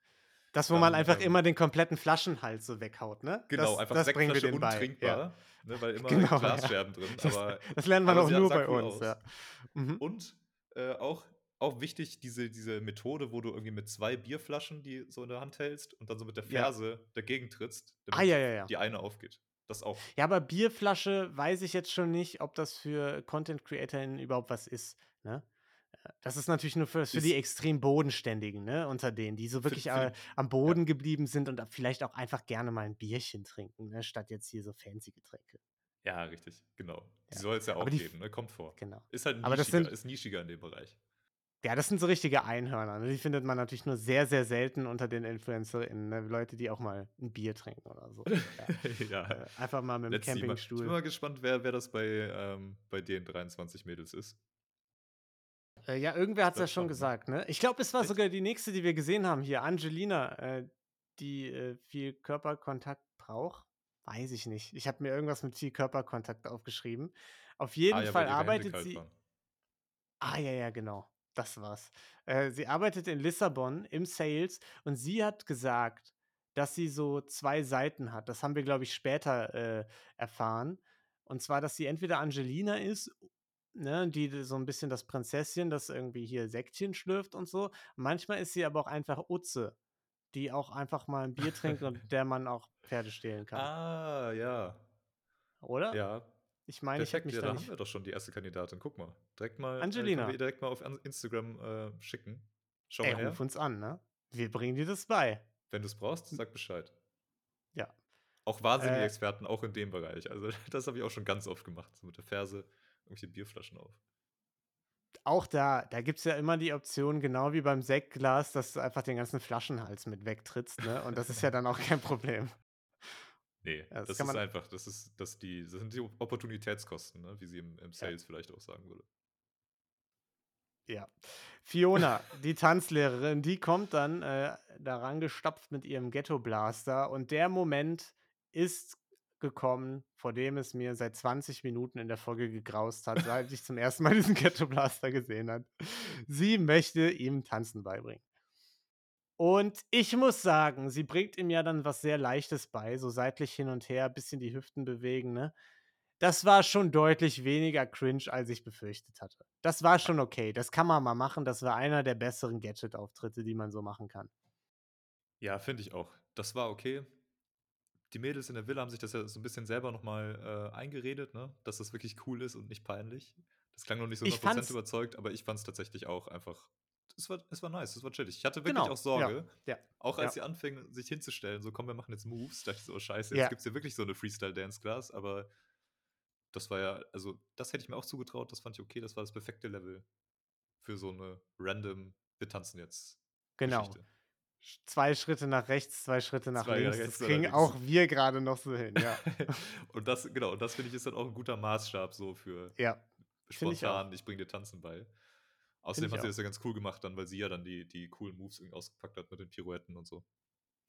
Das, wo man Dann, einfach ähm immer den kompletten Flaschenhals so weghaut, ne? Genau, Das einfach das wir Sektflasche denen bei, ja. untrinkbar, ne, weil immer Genau, ja. Glasscherben drin, Das aber das lernt man auch nur bei cool uns, aus. ja. Mhm. Und, äh, auch auch wichtig, diese diese Methode, wo du irgendwie mit 2 Bierflaschen die so in der Hand hältst und dann so mit der Ja. Ferse dagegen trittst, Ah, damit ja, ja, ja. die eine aufgeht. Das auch. Ja, aber Bierflasche weiß ich jetzt schon nicht, ob das für Content CreatorInnen überhaupt was ist, ne? Äh, das ist natürlich nur für für die extrem Bodenständigen, ne, unter denen, die so Für wirklich, für äh, die am ja. Boden geblieben sind und vielleicht auch einfach gerne mal 'n Bierchen trinken, ne, statt jetzt hier so fancy Getränke. Ja, richtig, genau. Die Ja. soll's ja auch die geben, ne? Kommt vor. genau. Ist halt Aber das nischiger sind ist nischiger in dem Bereich. Ja, das sind so richtige Einhörner, ne? Die findet man natürlich nur sehr, sehr selten unter den InfluencerInnen, ne? Leute, die auch mal 'n Bier trinken oder so. Ja. Ja. Äh, einfach mal Let's see. Mal ich bin Campingstuhl. mal gespannt, wer wer das bei, ähm bei den 23 Mädels ist. Äh, ja, irgendwer hat's ja Bleibt schon gesagt, ne? Ich glaube, es war sogar die nächste, die wir gesehen haben hier, Angelina, äh, die, äh, viel Körperkontakt braucht. Weiß ich nicht. Ich habe mir irgendwas mit viel Körperkontakt aufgeschrieben. Auf Ah jeden ja, weil Fall arbeitet sie waren. Ah, ja, ja, genau. Das war's. Äh, sie arbeitet in Lissabon im Sales und sie hat gesagt, dass sie so 2 Seiten hat. Das haben wir, glaube ich, später, äh, erfahren. Und zwar, dass sie entweder Angelina ist, ne, die so 'n bisschen das Prinzesschen, das irgendwie hier Sektchen schlürft und so. Manchmal ist sie aber auch einfach Utze, die auch einfach mal 'n Bier trinkt und der man auch Pferde stehlen kann. Ah, ja. Oder? Ja. Ich meine, ich Perfekt, mich ja, da da haben wir doch schon die erste Kandidatin. Guck mal. Direkt mal, äh, Angelina. ihr direkt mal auf Instagram äh, schicken. Schau Ey, mal her. ruf uns an, ne? Wir bringen dir das bei. Wenn du es brauchst, sag Bescheid. Ja. Auch wahnsinnige Äh, Experten, auch in dem Bereich. Also das habe ich auch schon ganz oft gemacht. So mit der Ferse irgendwelche Bierflaschen auf. Auch da, da gibt es ja immer die Option, genau wie beim Sektglas, dass du einfach den ganzen Flaschenhals mit wegtrittst, ne? Und das ist ja dann auch kein Problem. Nee, Ja, das das, kann ist man- einfach, das ist, das die, das sind die Opportunitätskosten, ne? wie sie im, im Sales vielleicht auch sagen würde. Ja. Fiona, die Tanzlehrerin, die kommt dann äh, daran gestapft mit ihrem Ghetto-Blaster und der Moment ist gekommen, vor dem es mir seit 20 Minuten in der Folge gegraust hat, seit ich zum ersten Mal diesen Ghetto-Blaster gesehen habe. Sie möchte ihm Tanzen beibringen. Und ich muss sagen, sie bringt ihm ja dann was sehr Leichtes bei, so seitlich hin und her, bisschen die Hüften bewegen, ne? Das war schon deutlich weniger cringe, als ich befürchtet hatte. Das war schon okay. Das kann man mal machen. Das war einer der besseren Gadget-Auftritte, die man so machen kann. Ja, finde ich auch. Das war okay. Die Mädels in der Villa haben sich das ja so ein bisschen selber nochmal äh, eingeredet, ne? dass das wirklich cool ist und nicht peinlich. Das klang noch nicht so Ich 100% fand's- überzeugt, aber ich fand es tatsächlich auch einfach. Es war, es war nice, es war chillig. Ich hatte wirklich Genau, auch Sorge, ja, auch als ja. sie anfingen, sich hinzustellen, so komm, wir machen jetzt Moves, dachte ich so, oh, scheiße, Ja. jetzt gibt es hier wirklich so eine Freestyle-Dance-Class, aber das war ja, also das hätte ich mir auch zugetraut, das fand ich okay, das war das perfekte Level für so eine random, wir tanzen jetzt Genau. Geschichte. Zwei Schritte nach rechts, zwei Schritte nach Zwei links. rechts Das kriegen links. auch wir gerade noch so hin. Ja, und das, genau, und das finde ich ist dann auch ein guter Maßstab so für ja. Find ich spontan, ich, bringe dir Tanzen bei. Außerdem hat sie auch. das ja ganz cool gemacht dann, weil sie ja dann die, die coolen Moves irgendwie ausgepackt hat mit den Pirouetten und so.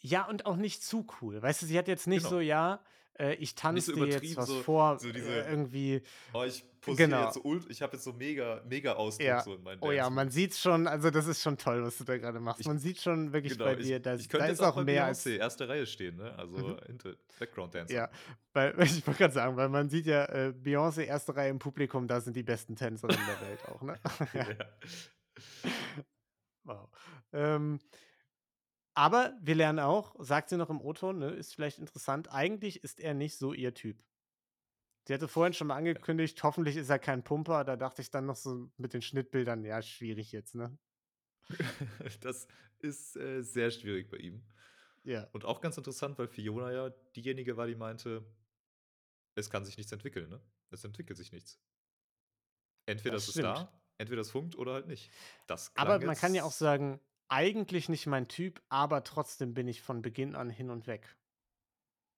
Ja, und auch nicht zu cool. Weißt du, sie hat jetzt nicht Genau. so, ja, äh, ich tanze dir jetzt was so- vor, so diese- äh, irgendwie. Oh, ich posiere Genau. jetzt so ult, ich habe jetzt so mega, mega Ausdruck Ja. so in meinen Oh ja, man sieht schon, also das ist schon toll, was du da gerade machst. Ich- Man sieht schon wirklich Genau, bei ich, dir, da, ich da könnte ist jetzt auch bei mehr als. Beyoncé erste Reihe stehen, ne? Also Mhm. hinter Background Dancer. Ja, weil, ich wollte gerade sagen, weil man sieht ja, äh, Beyoncé erste Reihe im Publikum, da sind die besten Tänzerinnen der Welt auch, ne? ja. Wow. Ähm, aber wir lernen auch, sagt sie noch im O-Ton, ne, ist vielleicht interessant, eigentlich ist er nicht so ihr Typ. Sie hatte vorhin schon mal angekündigt, hoffentlich ist er kein Pumper. Da dachte ich dann noch so mit den Schnittbildern, ja, schwierig jetzt, ne? das ist äh, sehr schwierig bei ihm. Ja. Und auch ganz interessant, weil Fiona ja diejenige war, die meinte, es kann sich nichts entwickeln, ne? Es entwickelt sich nichts. Entweder Das es ist da, stimmt. entweder es funkt oder halt nicht. Das Aber man kann ja auch sagen, eigentlich nicht mein Typ, aber trotzdem bin ich von Beginn an hin und weg.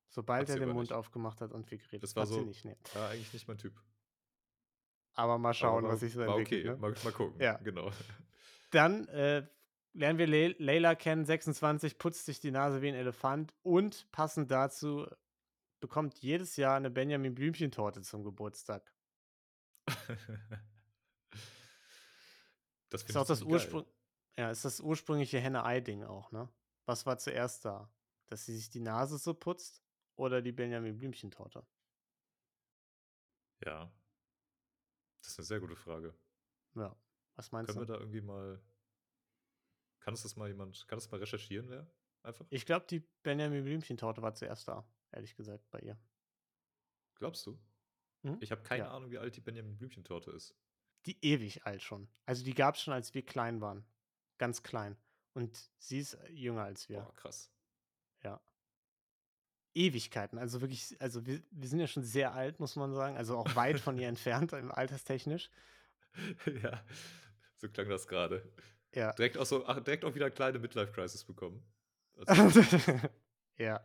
Sobald Hat er sie den Mund nicht. aufgemacht hat und wir geredet Das war hat sie so- nicht, nee. Ja, eigentlich nicht mein Typ. Aber mal schauen, Aber war, was sich so war entwickelt. okay, ne? mal, mal gucken. Ja. Genau. Dann äh, lernen wir Le Leila kennen, 26, putzt sich die Nase wie ein Elefant und passend dazu bekommt jedes Jahr eine Benjamin Blümchen-Torte zum Geburtstag. das Ist auch ich das. Ursprung. Ja, ist das ursprüngliche Henne-Ei-Ding auch, ne? Was war zuerst da? Dass sie sich die Nase so putzt oder die Benjamin Blümchen-Torte? Ja. Das ist eine sehr gute Frage. Ja. Was meinst Können wir du? da irgendwie mal. Kann uns das mal jemand. Kann das mal recherchieren, wer? Einfach? Ich glaube, die Benjamin Blümchen-Torte war zuerst da, ehrlich gesagt, bei ihr. Glaubst du? Mhm. Ich habe keine Ja. Ahnung, wie alt die Benjamin Blümchen-Torte ist. Die ewig alt schon. Also die gab es schon, als wir klein waren. Ganz klein. Und sie ist äh, jünger als wir. Boah, krass. Ja. Ewigkeiten. Also wirklich, also wir, wir sind ja schon sehr alt, muss man sagen. Also auch weit von ihr entfernt, im alterstechnisch. ja, so klang das gerade. Ja. Direkt auch so, ach, direkt auch wieder kleine Midlife-Crisis bekommen. Also, ja.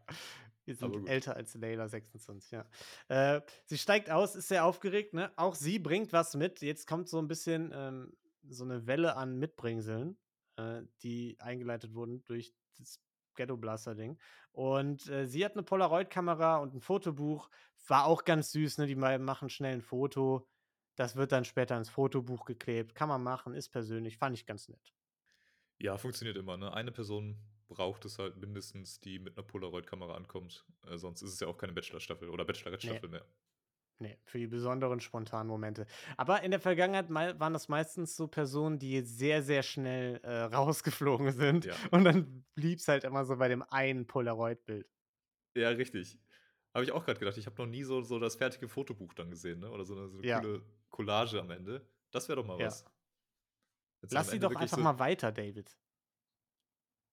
Wir sind älter als Layla 26, ja. Äh, sie steigt aus, ist sehr aufgeregt, ne? Auch sie bringt was mit. Jetzt kommt so ein bisschen ähm, so eine Welle an Mitbringseln, äh, die eingeleitet wurden durch das Ghetto Blaster-Ding. Und äh, sie hat eine Polaroid-Kamera und ein Fotobuch. War auch ganz süß, ne? Die machen schnell ein Foto. Das wird dann später ins Fotobuch geklebt. Kann man machen, ist persönlich. Fand ich ganz nett. ja, funktioniert immer. Ne? Eine Person braucht es halt mindestens, die mit einer Polaroid-Kamera ankommt. Äh, sonst ist es ja auch keine Bachelor-Staffel oder Bachelorette-Staffel mehr. Nee, für die besonderen spontanen Momente. Aber in der Vergangenheit waren das meistens so Personen, die sehr, sehr schnell äh, rausgeflogen sind. Ja. Und dann blieb es halt immer so bei dem einen Polaroid-Bild. Ja, richtig. Habe ich auch gerade gedacht, ich habe noch nie so, so das fertige Fotobuch dann gesehen, ne? Oder so eine, so eine Ja. coole Collage am Ende. Das wäre doch mal Ja. was. Wenn's Lass sie doch einfach so- mal weiter, David.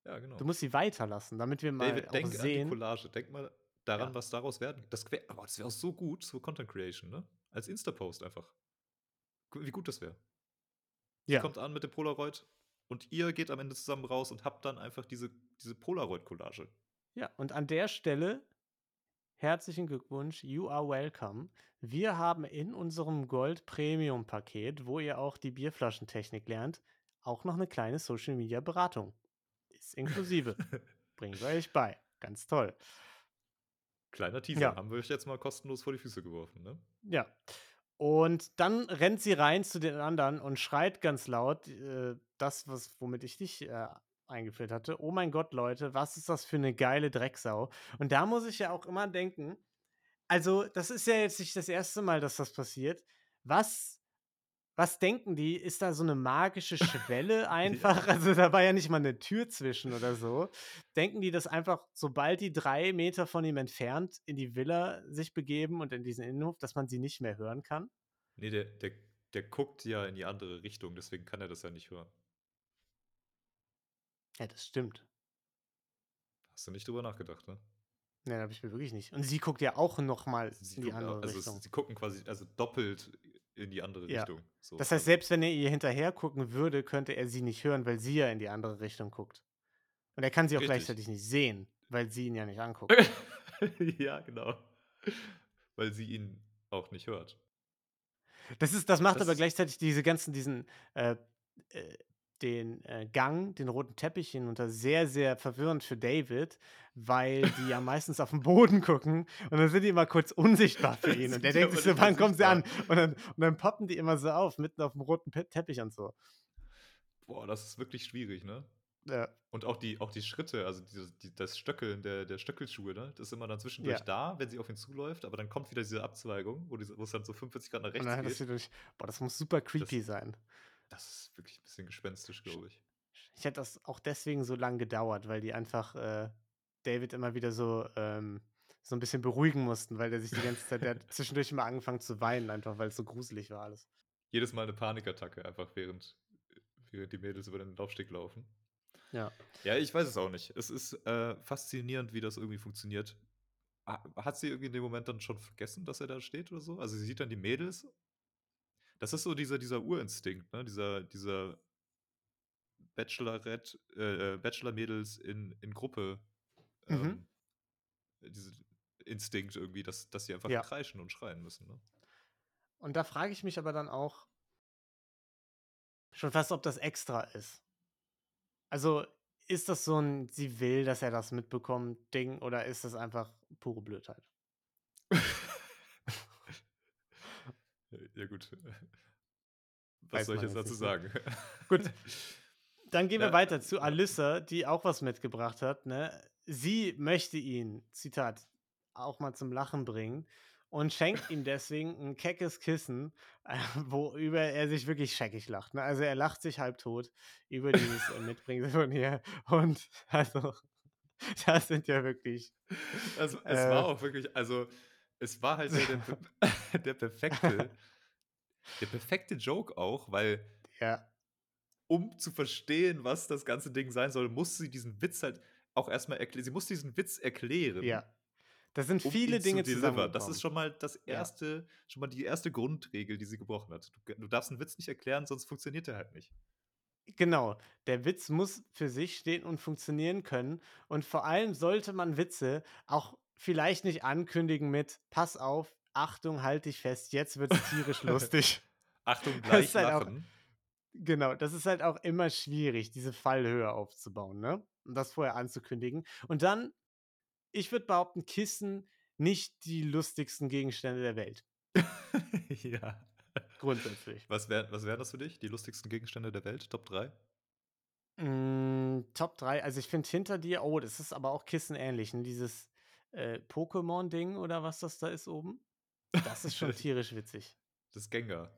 Ja, genau. Du musst sie weiterlassen, damit wir mal David, denk an die sehen. Collage. Denk mal daran, Ja. was daraus werden. Das wäre aber das wäre auch so gut zur Content Creation, ne? Als Insta-Post einfach. Wie gut das wäre. Ja, kommt an mit dem Polaroid und ihr geht am Ende zusammen raus und habt dann einfach diese, diese Polaroid-Collage. ja. Und an der Stelle herzlichen Glückwunsch, you are welcome. Wir haben in unserem Gold Premium Paket, wo ihr auch die Bierflaschentechnik lernt, auch noch eine kleine Social Media Beratung. Ist inklusive. Bringen wir euch bei. Ganz toll. Kleiner Teaser. Ja. Haben wir euch jetzt mal kostenlos vor die Füße geworfen, ne? Ja. Und dann rennt sie rein zu den anderen und schreit ganz laut, äh, das, was, womit ich dich äh, eingeführt hatte. Oh mein Gott, Leute, was ist das für eine geile Drecksau? Und da muss ich ja auch immer denken, also, das ist ja jetzt nicht das erste Mal, dass das passiert. Was, was denken die? Ist da so eine magische Schwelle einfach? Also, da war ja nicht mal eine Tür zwischen oder so. Denken die, dass einfach, sobald die drei Meter von ihm entfernt in die Villa sich begeben und in diesen Innenhof, dass man sie nicht mehr hören kann? Nee, der, der, der guckt ja in die andere Richtung, deswegen kann er das ja nicht hören. Ja, das stimmt. Hast du nicht drüber nachgedacht, ne? Ne, da habe ich mir wirklich nicht. Und sie guckt ja auch noch mal Sie in die gucken, andere also Richtung. sie gucken quasi, also doppelt in die andere Ja. Richtung. So, Das heißt, also- selbst wenn er ihr hinterher gucken würde, könnte er sie nicht hören, weil sie ja in die andere Richtung guckt. Und er kann sie auch Richtig. gleichzeitig nicht sehen, weil sie ihn ja nicht anguckt. ja, genau. Weil sie ihn auch nicht hört. Das, ist, das macht Das aber gleichzeitig diese ganzen, diesen, äh, äh, den äh, Gang, den roten Teppich hinunter sehr, sehr verwirrend für David, weil die ja meistens auf den Boden gucken und dann sind die immer kurz unsichtbar für ihn. Und der denkt sich so, wann kommen sie an? Und dann, und dann poppen die immer so auf, mitten auf dem roten Pe Teppich und so. Boah, das ist wirklich schwierig, ne? Ja, Und auch die, auch die Schritte, also die, die, das Stöckeln der, der Stöckelschuhe, ne? Das ist immer dann zwischendurch Ja. da, wenn sie auf ihn zuläuft, aber dann kommt wieder diese Abzweigung, wo, es dann so 45 Grad nach rechts das geht. durch, boah, das muss super creepy sein. Das ist wirklich ein bisschen gespenstisch, glaube ich. Ich hätte das auch deswegen so lange gedauert, weil die einfach äh, David immer wieder so, ähm, so ein bisschen beruhigen mussten, weil der sich die ganze Zeit, der hat zwischendurch immer angefangen zu weinen, einfach weil es so gruselig war alles. Jedes Mal eine Panikattacke, einfach während, während die Mädels über den Laufsteg laufen. Ja. Ja, ich weiß es auch nicht. Es ist äh, faszinierend, wie das irgendwie funktioniert. Ha- Hat sie irgendwie in dem Moment dann schon vergessen, dass er da steht oder so? Also sie sieht dann die Mädels. Das ist so dieser, dieser Urinstinkt, ne? Dieser, dieser Bachelorette, äh, äh, Bachelor-Mädels in, in Gruppe. Mhm. Ähm, Diese Instinkt irgendwie, dass, dass sie einfach Ja. kreischen und schreien müssen. Ne? Und da frage ich mich aber dann auch schon fast, ob das extra ist. Also ist das so ein, sie will, dass er das mitbekommt, Ding, oder ist das einfach pure Blödheit? ja, gut. Weiß Was soll ich jetzt dazu sagen? Gut. Dann gehen wir Ja, weiter zu. Alyssa, die auch was mitgebracht hat. Ne? Sie möchte ihn, Zitat, auch mal zum Lachen bringen und schenkt ihm deswegen ein keckes Kissen, äh, worüber er sich wirklich scheckig lacht. Ne? Also er lacht sich halbtot über dieses äh, Mitbringen von ihr. Und also, das sind ja wirklich. Also, es Äh. war auch wirklich, also, es war halt der, der, der perfekte, der perfekte Joke auch, weil, Ja, um zu verstehen, was das ganze Ding sein soll, muss sie diesen Witz halt auch erstmal erklären. Sie muss diesen Witz erklären. ja. Das sind Um viele Dinge zu zusammen. Das ist schon mal das Ja. erste, schon mal die erste Grundregel, die sie gebrochen hat. Du, du darfst einen Witz nicht erklären, sonst funktioniert der halt nicht. Genau, der Witz muss für sich stehen und funktionieren können. Und vor allem sollte man Witze auch vielleicht nicht ankündigen mit Pass auf, Achtung, halt dich fest, jetzt wird es tierisch lustig. Achtung, gleich halt auch- lachen. Genau, das ist halt auch immer schwierig, diese Fallhöhe aufzubauen, ne? Und das vorher anzukündigen. Und dann, ich würde behaupten, Kissen nicht die lustigsten Gegenstände der Welt. ja. Grundsätzlich. Was wären was wär das für dich? Die lustigsten Gegenstände der Welt? Top 3? Mm, Top 3, also ich finde hinter dir, oh, das ist aber auch kissenähnlich, ne? Dieses äh, Pokémon-Ding oder was das da ist oben. Das ist schon tierisch witzig. Das Gengar.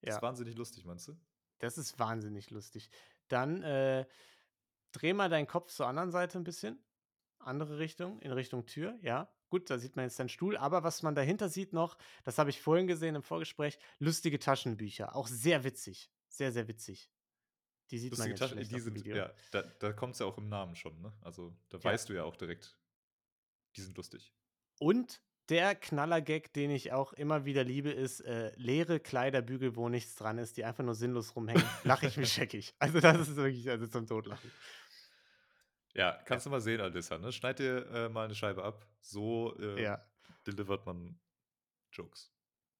Das Ja, ist wahnsinnig lustig, meinst du? das ist wahnsinnig lustig. Dann äh, dreh mal deinen Kopf zur anderen Seite ein bisschen. andere Richtung, in Richtung Tür, ja. Gut, da sieht man jetzt seinen Stuhl, aber was man dahinter sieht noch, das habe ich vorhin gesehen im Vorgespräch, lustige Taschenbücher. Auch sehr witzig. Sehr, sehr witzig. Die sieht man Lustige jetzt Taschen, schlecht die sind, Video. ja, da, da kommt es ja auch im Namen schon, ne? Also da Ja. weißt du ja auch direkt, die sind lustig. Und der Knaller-Gag, den ich auch immer wieder liebe, ist äh, leere Kleiderbügel, wo nichts dran ist, die einfach nur sinnlos rumhängen. Lache ich mich scheckig. Also das ist wirklich also zum Totlachen. Ja, kannst du mal sehen, Alissa, ne? Schneid dir äh, mal eine Scheibe ab. So äh, Ja. delivert man Jokes.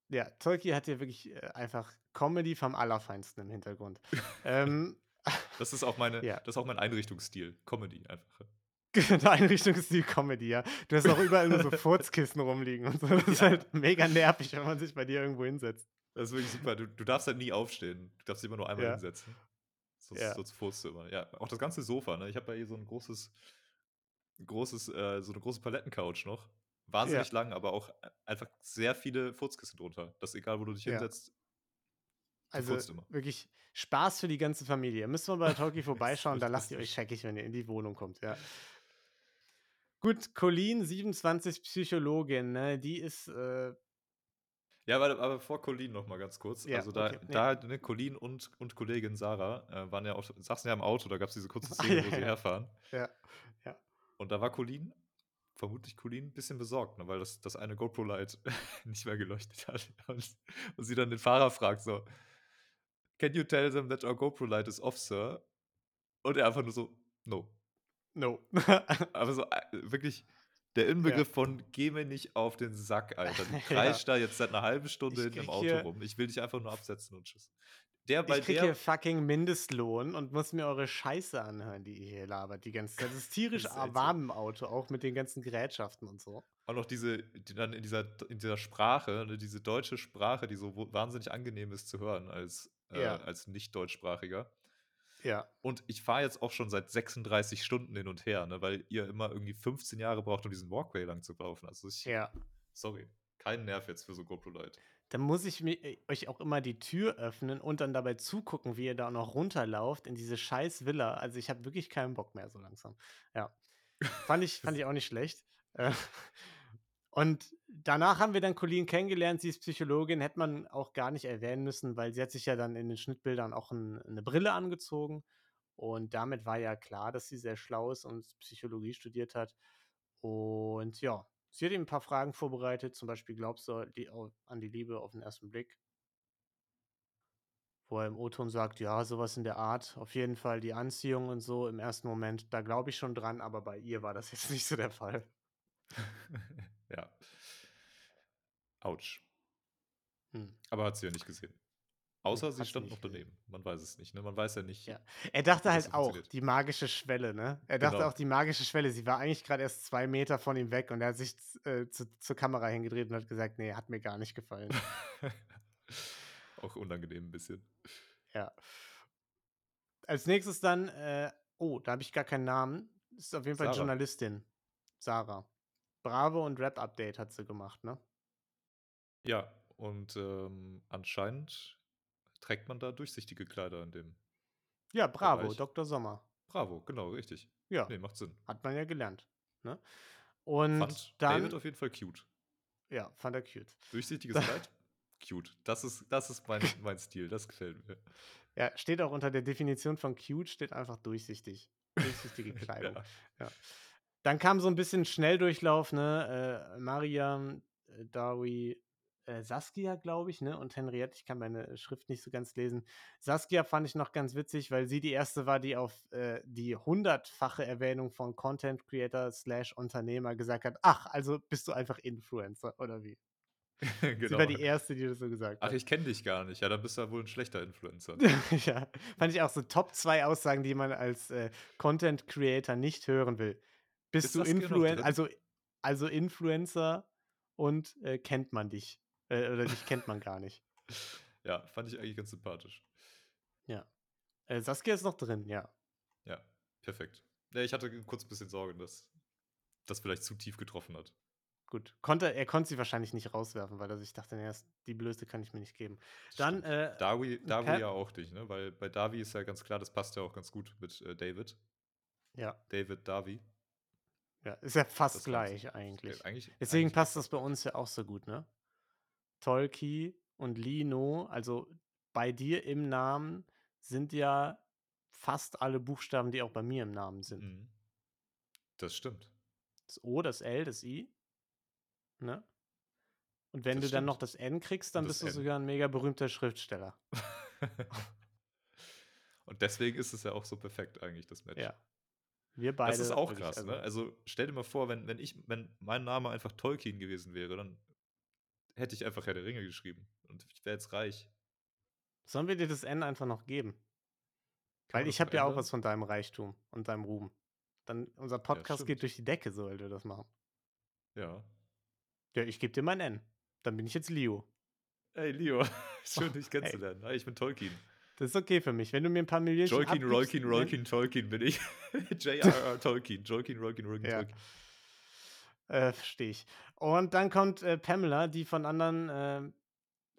Ja, Tolki hat hier wirklich äh, einfach Comedy vom Allerfeinsten im Hintergrund. ähm, Das ist auch meine, Ja. das ist auch mein Einrichtungsstil. Comedy einfach. Eine Einrichtungsstil Comedy, ja. Du hast auch überall nur so Furzkissen rumliegen und so. Das ist Ja. halt mega nervig, wenn man sich bei dir irgendwo hinsetzt. Das ist wirklich super. Du, du darfst halt nie aufstehen. Du darfst dich immer nur einmal Ja. hinsetzen. Sonst, Ja. sonst furzt du immer. Ja, auch das ganze Sofa, ne? Ich habe ja hier so ein großes, großes, äh, so eine große Palettencouch noch. Wahnsinnig lang, aber auch einfach sehr viele Furzkissen drunter. Dass egal, wo du dich hinsetzt, Also wirklich Spaß für die ganze Familie. Müssen wir bei Tolki vorbeischauen, da lasst ihr euch scheckig, wenn ihr in die Wohnung kommt, ja. Gut, Colleen, 27, Psychologin, ne? Die ist, äh, Ja, aber, aber vor Colleen noch mal ganz kurz. Ja, also da, okay, da ne, Colleen und, und Kollegin Sarah äh, waren ja auch, saßen ja im Auto, da gab es diese kurze Ah, Szene, ja, wo sie herfahren. ja, ja. Und da war Colleen, vermutlich Colleen, ein bisschen besorgt, ne, weil das, das eine GoPro-Light nicht mehr geleuchtet hat. Und, und sie dann den Fahrer fragt so, Can you tell them that our GoPro-Light is off, sir? Und er einfach nur so, no. No. Aber so äh, wirklich der Inbegriff von, geh mir nicht auf den Sack, Alter. Du Ja. kreischt da jetzt seit einer halben Stunde hinten im Auto rum. Ich will dich einfach nur absetzen und tschüss. Der bei ich krieg der hier fucking Mindestlohn und muss mir eure Scheiße anhören, die ihr hier labert die ganze Zeit. Ist tierisch Das ist so. warm im Auto, auch mit den ganzen Gerätschaften und so. auch noch diese, die dann in dieser, in dieser Sprache, ne, diese deutsche Sprache, die so wahnsinnig angenehm ist zu hören als, äh, Ja. als nicht-deutschsprachiger. Ja. Und ich fahre jetzt auch schon seit 36 Stunden hin und her, ne, weil ihr immer irgendwie 15 Jahre braucht, um diesen Walkway lang zu laufen. Also ich, Ja. sorry, kein Nerv jetzt für so GoPro-Leute. Dann muss ich mir, äh, euch auch immer die Tür öffnen und dann dabei zugucken, wie ihr da noch runterlauft in diese scheiß Villa. Also ich habe wirklich keinen Bock mehr so langsam. Ja. Fand ich, fand ich auch nicht schlecht. Und danach haben wir dann Colleen kennengelernt. Sie ist Psychologin, hätte man auch gar nicht erwähnen müssen, weil sie hat sich ja dann in den Schnittbildern auch ein, eine Brille angezogen. Und damit war ja klar, dass sie sehr schlau ist und Psychologie studiert hat. Und ja, sie hat ihm ein paar Fragen vorbereitet. Zum Beispiel, glaubst du die, an die Liebe auf den ersten Blick? Wo er im O-Ton sagt, ja, sowas in der Art. Auf jeden Fall die Anziehung und so im ersten Moment. Da glaube ich schon dran, aber bei ihr war das jetzt nicht so der Fall. ja. Autsch. Hm. Aber hat sie ja nicht gesehen. Außer sie stand noch daneben. Man weiß es nicht, ne? Man weiß ja nicht. Ja. Er dachte halt auch, die magische Schwelle, ne? Er dachte Genau. auch, die magische Schwelle. Sie war eigentlich gerade erst zwei Meter von ihm weg und er hat sich äh, zu, zur Kamera hingedreht und hat gesagt, nee, hat mir gar nicht gefallen. Auch unangenehm ein bisschen. ja. Als nächstes dann, äh, oh, da habe ich gar keinen Namen. Das ist auf jeden Fall Sarah. Journalistin. Sarah. Bravo und Rap-Update hat sie gemacht, ne? Ja, und ähm, anscheinend trägt man da durchsichtige Kleider in dem. Ja, bravo, Bereich. Dr. Sommer. Bravo, genau, richtig. Ja, Nee, macht Sinn. hat man ja gelernt. Ne? Und Fand dann, David auf jeden Fall cute. ja, fand er cute. Durchsichtiges Kleid? Cute. Das ist, das ist mein, mein Stil, das gefällt mir. Ja, steht auch unter der Definition von cute, steht einfach durchsichtig. Durchsichtige Kleidung. Ja. Dann kam so ein bisschen Schnelldurchlauf, ne? Äh, Mariam, äh, Dawi, äh, Saskia, glaube ich, ne? Und Henriette, ich kann meine Schrift nicht so ganz lesen. Saskia fand ich noch ganz witzig, weil sie die erste war, die auf äh, die hundertfache Erwähnung von Content Creator slash Unternehmer gesagt hat, ach, also bist du einfach Influencer, oder wie? Sie genau. war die erste, die das so gesagt Ach, hat. ich kenne dich gar nicht. Ja, dann bist du ja wohl ein schlechter Influencer. ja, fand ich auch so Top 2 Aussagen, die man als äh, Content Creator nicht hören will. Bist Ist du noch Influencer, also, also Influencer und äh, kennt man dich? Äh, oder dich kennt man gar nicht. Ja, fand ich eigentlich ganz sympathisch. Ja. Äh, Saskia ist noch drin, ja. Ja, perfekt. Ja, ich hatte kurz ein bisschen Sorge, dass das vielleicht zu tief getroffen hat. Gut. Konnte, er konnte sie wahrscheinlich nicht rauswerfen, weil er sich dachte, nee, die Blöße kann ich mir nicht geben. Dann, äh, Dawi, Dawi ja auch dich, ne? Weil bei Davi ist ja ganz klar, das passt ja auch ganz gut mit äh, David. ja, David Davi. Ja, ist ja fast Das gleich eigentlich. Ja, eigentlich Deswegen eigentlich passt das bei uns ja auch so gut, ne? Tolki und Lino, also bei dir im Namen sind ja fast alle Buchstaben, die auch bei mir im Namen sind. Mhm. Das stimmt. Das O, das L, das I. Ne? Und wenn Das du dann noch stimmt. das N kriegst, dann bist du N. sogar ein mega berühmter Schriftsteller. Und deswegen ist es ja auch so perfekt eigentlich, das Match. Ja. Wir beide. Das ist auch krass, also, ne? Also stell dir mal vor, wenn, wenn ich, wenn mein Name einfach Tolkien gewesen wäre, dann hätte ich einfach Herr der Ringe geschrieben. Und ich wäre jetzt reich. Sollen wir dir das N einfach noch geben? Kann Weil ich habe ja auch was von deinem Reichtum und deinem Ruhm. Dann unser Podcast stimmt. geht durch die Decke, sollte das machen. Ja. Ja, ich gebe dir mein N. Dann bin ich jetzt Leo. Ey, Leo, schön, dich Oh, ey. kennenzulernen. Hi, ich bin Tolkien. Das ist okay für mich. Wenn du mir ein paar Millionen Jolkien, Rolkien, Rolkien, Tolkien bin ich. J.R.R. Tolkien. Jolkien, Rolkien, Rolkien, Ja. Tolkien. Äh, verstehe ich. Und dann kommt äh, Pamela, die von anderen äh,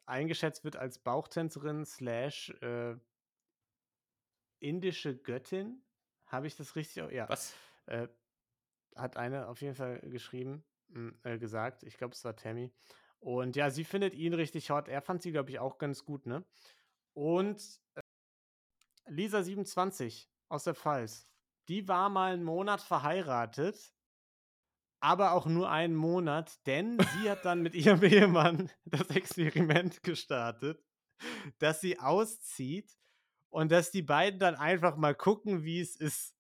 eingeschätzt wird als Bauchtänzerin slash äh, indische Göttin. Habe ich das richtig? Ja. Was? Äh, hat eine auf jeden Fall geschrieben, mh, äh, gesagt. Ich glaube, es war Tammy. Und ja, sie findet ihn richtig hot. Er fand sie, glaube ich, auch ganz gut, ne? Und äh, Lisa27 aus der Pfalz, die war mal einen Monat verheiratet, aber auch nur einen Monat, denn sie hat dann mit ihrem Ehemann das Experiment gestartet, dass sie auszieht und dass die beiden dann einfach mal gucken, wie es ist.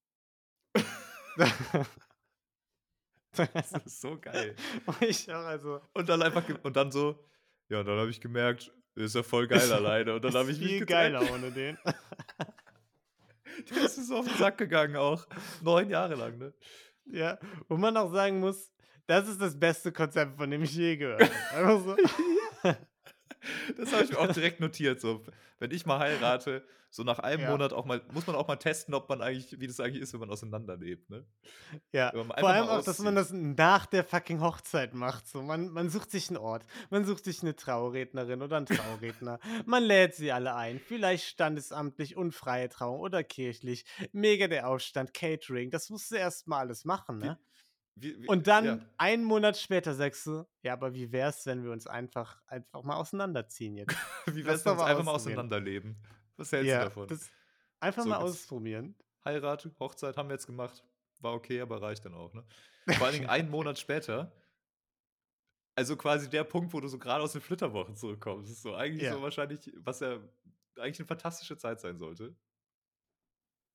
Das ist so geil. Und ich auch also. Und dann einfach, und dann so, ja, dann habe ich gemerkt, ist ja voll geil alleine. Und dann habe ich mich viel getrennt. geiler ohne den. Der ist so auf den Sack gegangen auch. Neun Jahre lang, ne? ja, wo man auch sagen muss, das ist das beste Konzept, von dem ich je gehört habe. Einfach so. Das habe ich mir auch direkt notiert. So, wenn ich mal heirate, so nach einem Ja. Monat auch mal, muss man auch mal testen, ob man eigentlich, wie das eigentlich ist, wenn man auseinanderlebt, ne? Ja, vor allem auch, dass man das nach der fucking Hochzeit macht. So, man, man sucht sich einen Ort, man sucht sich eine Traurednerin oder einen Trauredner, man lädt sie alle ein, vielleicht standesamtlich und freie Trauung oder kirchlich, mega der Aufstand, Catering, das musst du erst mal alles machen, Wie- ne? Wie, wie, Und dann ja. einen Monat später sagst du, ja, aber wie wär's, wenn wir uns einfach, einfach mal auseinanderziehen jetzt? wie wär's, wenn wir mal einfach mal auseinanderleben? Was hältst ja, du davon? einfach So mal ausprobieren. Heirat, Hochzeit haben wir jetzt gemacht. War okay, aber reicht dann auch, ne? Vor allen Dingen einen Monat später. Also quasi der Punkt, wo du so gerade aus den Flitterwochen zurückkommst. Das ist so eigentlich Ja. so wahrscheinlich, was ja eigentlich eine fantastische Zeit sein sollte.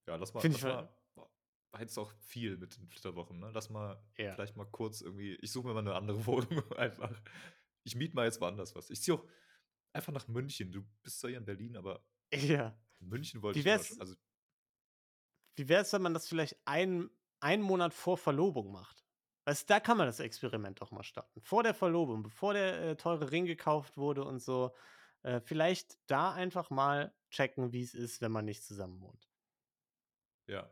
Ja, lass mal, Find lass ich mal, jetzt auch viel mit den Flitterwochen, ne? Lass mal Ja. vielleicht mal kurz irgendwie, ich suche mir mal eine andere Wohnung einfach. Ich miete mal jetzt woanders was. Ich ziehe auch einfach nach München. Du bist zwar hier in Berlin, aber Ja. München wollte Wie ich wär's- schon- also Wie wäre es, wenn man das vielleicht einen, einen Monat vor Verlobung macht? Weißt da kann man das Experiment doch mal starten. Vor der Verlobung, bevor der äh, teure Ring gekauft wurde und so. Äh, vielleicht da einfach mal checken, wie es ist, wenn man nicht zusammen wohnt. Ja.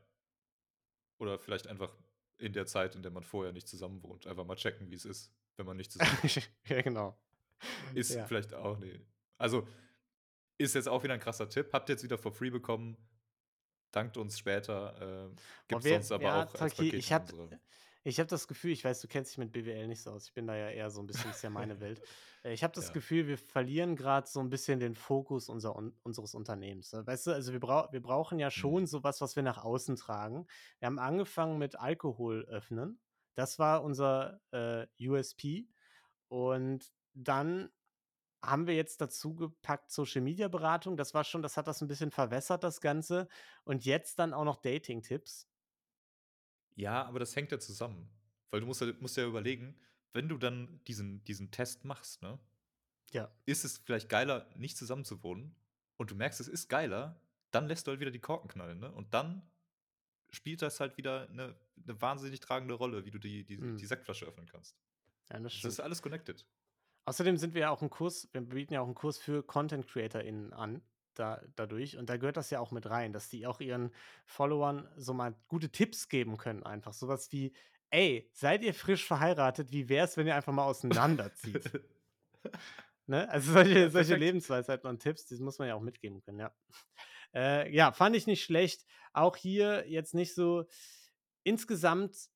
Oder vielleicht einfach in der Zeit, in der man vorher nicht zusammen wohnt, einfach mal checken, wie es ist, wenn man nicht zusammen wohnt. ja, genau. Ist Ja. vielleicht auch nee. Also ist jetzt auch wieder ein krasser Tipp. Habt ihr jetzt wieder for free bekommen. Dankt uns später. Äh, Gibt wer- sonst aber ja, auch als Paket ich hab- unsere- Ich habe das Gefühl, ich weiß, du kennst dich mit BWL nicht so aus. Ich bin da ja eher so ein bisschen, ist ja meine Welt. Äh, Ich habe das Ja. Gefühl, wir verlieren gerade so ein bisschen den Fokus unser, un, unseres Unternehmens. ne? Weißt du, also wir, brau wir brauchen ja schon sowas, was wir nach außen tragen. Wir haben angefangen mit Alkohol öffnen. Das war unser äh, USP. Und dann haben wir jetzt dazu gepackt Social Media Beratung. Das war schon, das hat das ein bisschen verwässert, das Ganze. Und jetzt dann auch noch Dating-Tipps. Ja, aber das hängt ja zusammen. Weil du musst ja, musst ja überlegen, wenn du dann diesen, diesen Test machst, ne, Ja. ist es vielleicht geiler, nicht zusammen zu wohnen und du merkst, es ist geiler, dann lässt du halt wieder die Korken knallen, ne? Und dann spielt das halt wieder eine, eine wahnsinnig tragende Rolle, wie du die, die, Mhm. die Sektflasche öffnen kannst. Ja, das Das ist alles connected. Außerdem sind wir ja auch ein Kurs, wir bieten ja auch einen Kurs für Content CreatorInnen an, da, dadurch. Und da gehört das ja auch mit rein, dass die auch ihren Followern so mal gute Tipps geben können, einfach. Sowas wie, ey, seid ihr frisch verheiratet, wie wär's, wenn ihr einfach mal auseinanderzieht? ne? Also solche, Ja, solche. Lebensweisheiten und Tipps, das muss man ja auch mitgeben können, ja. Äh, ja, fand ich nicht schlecht. Auch hier jetzt nicht so insgesamt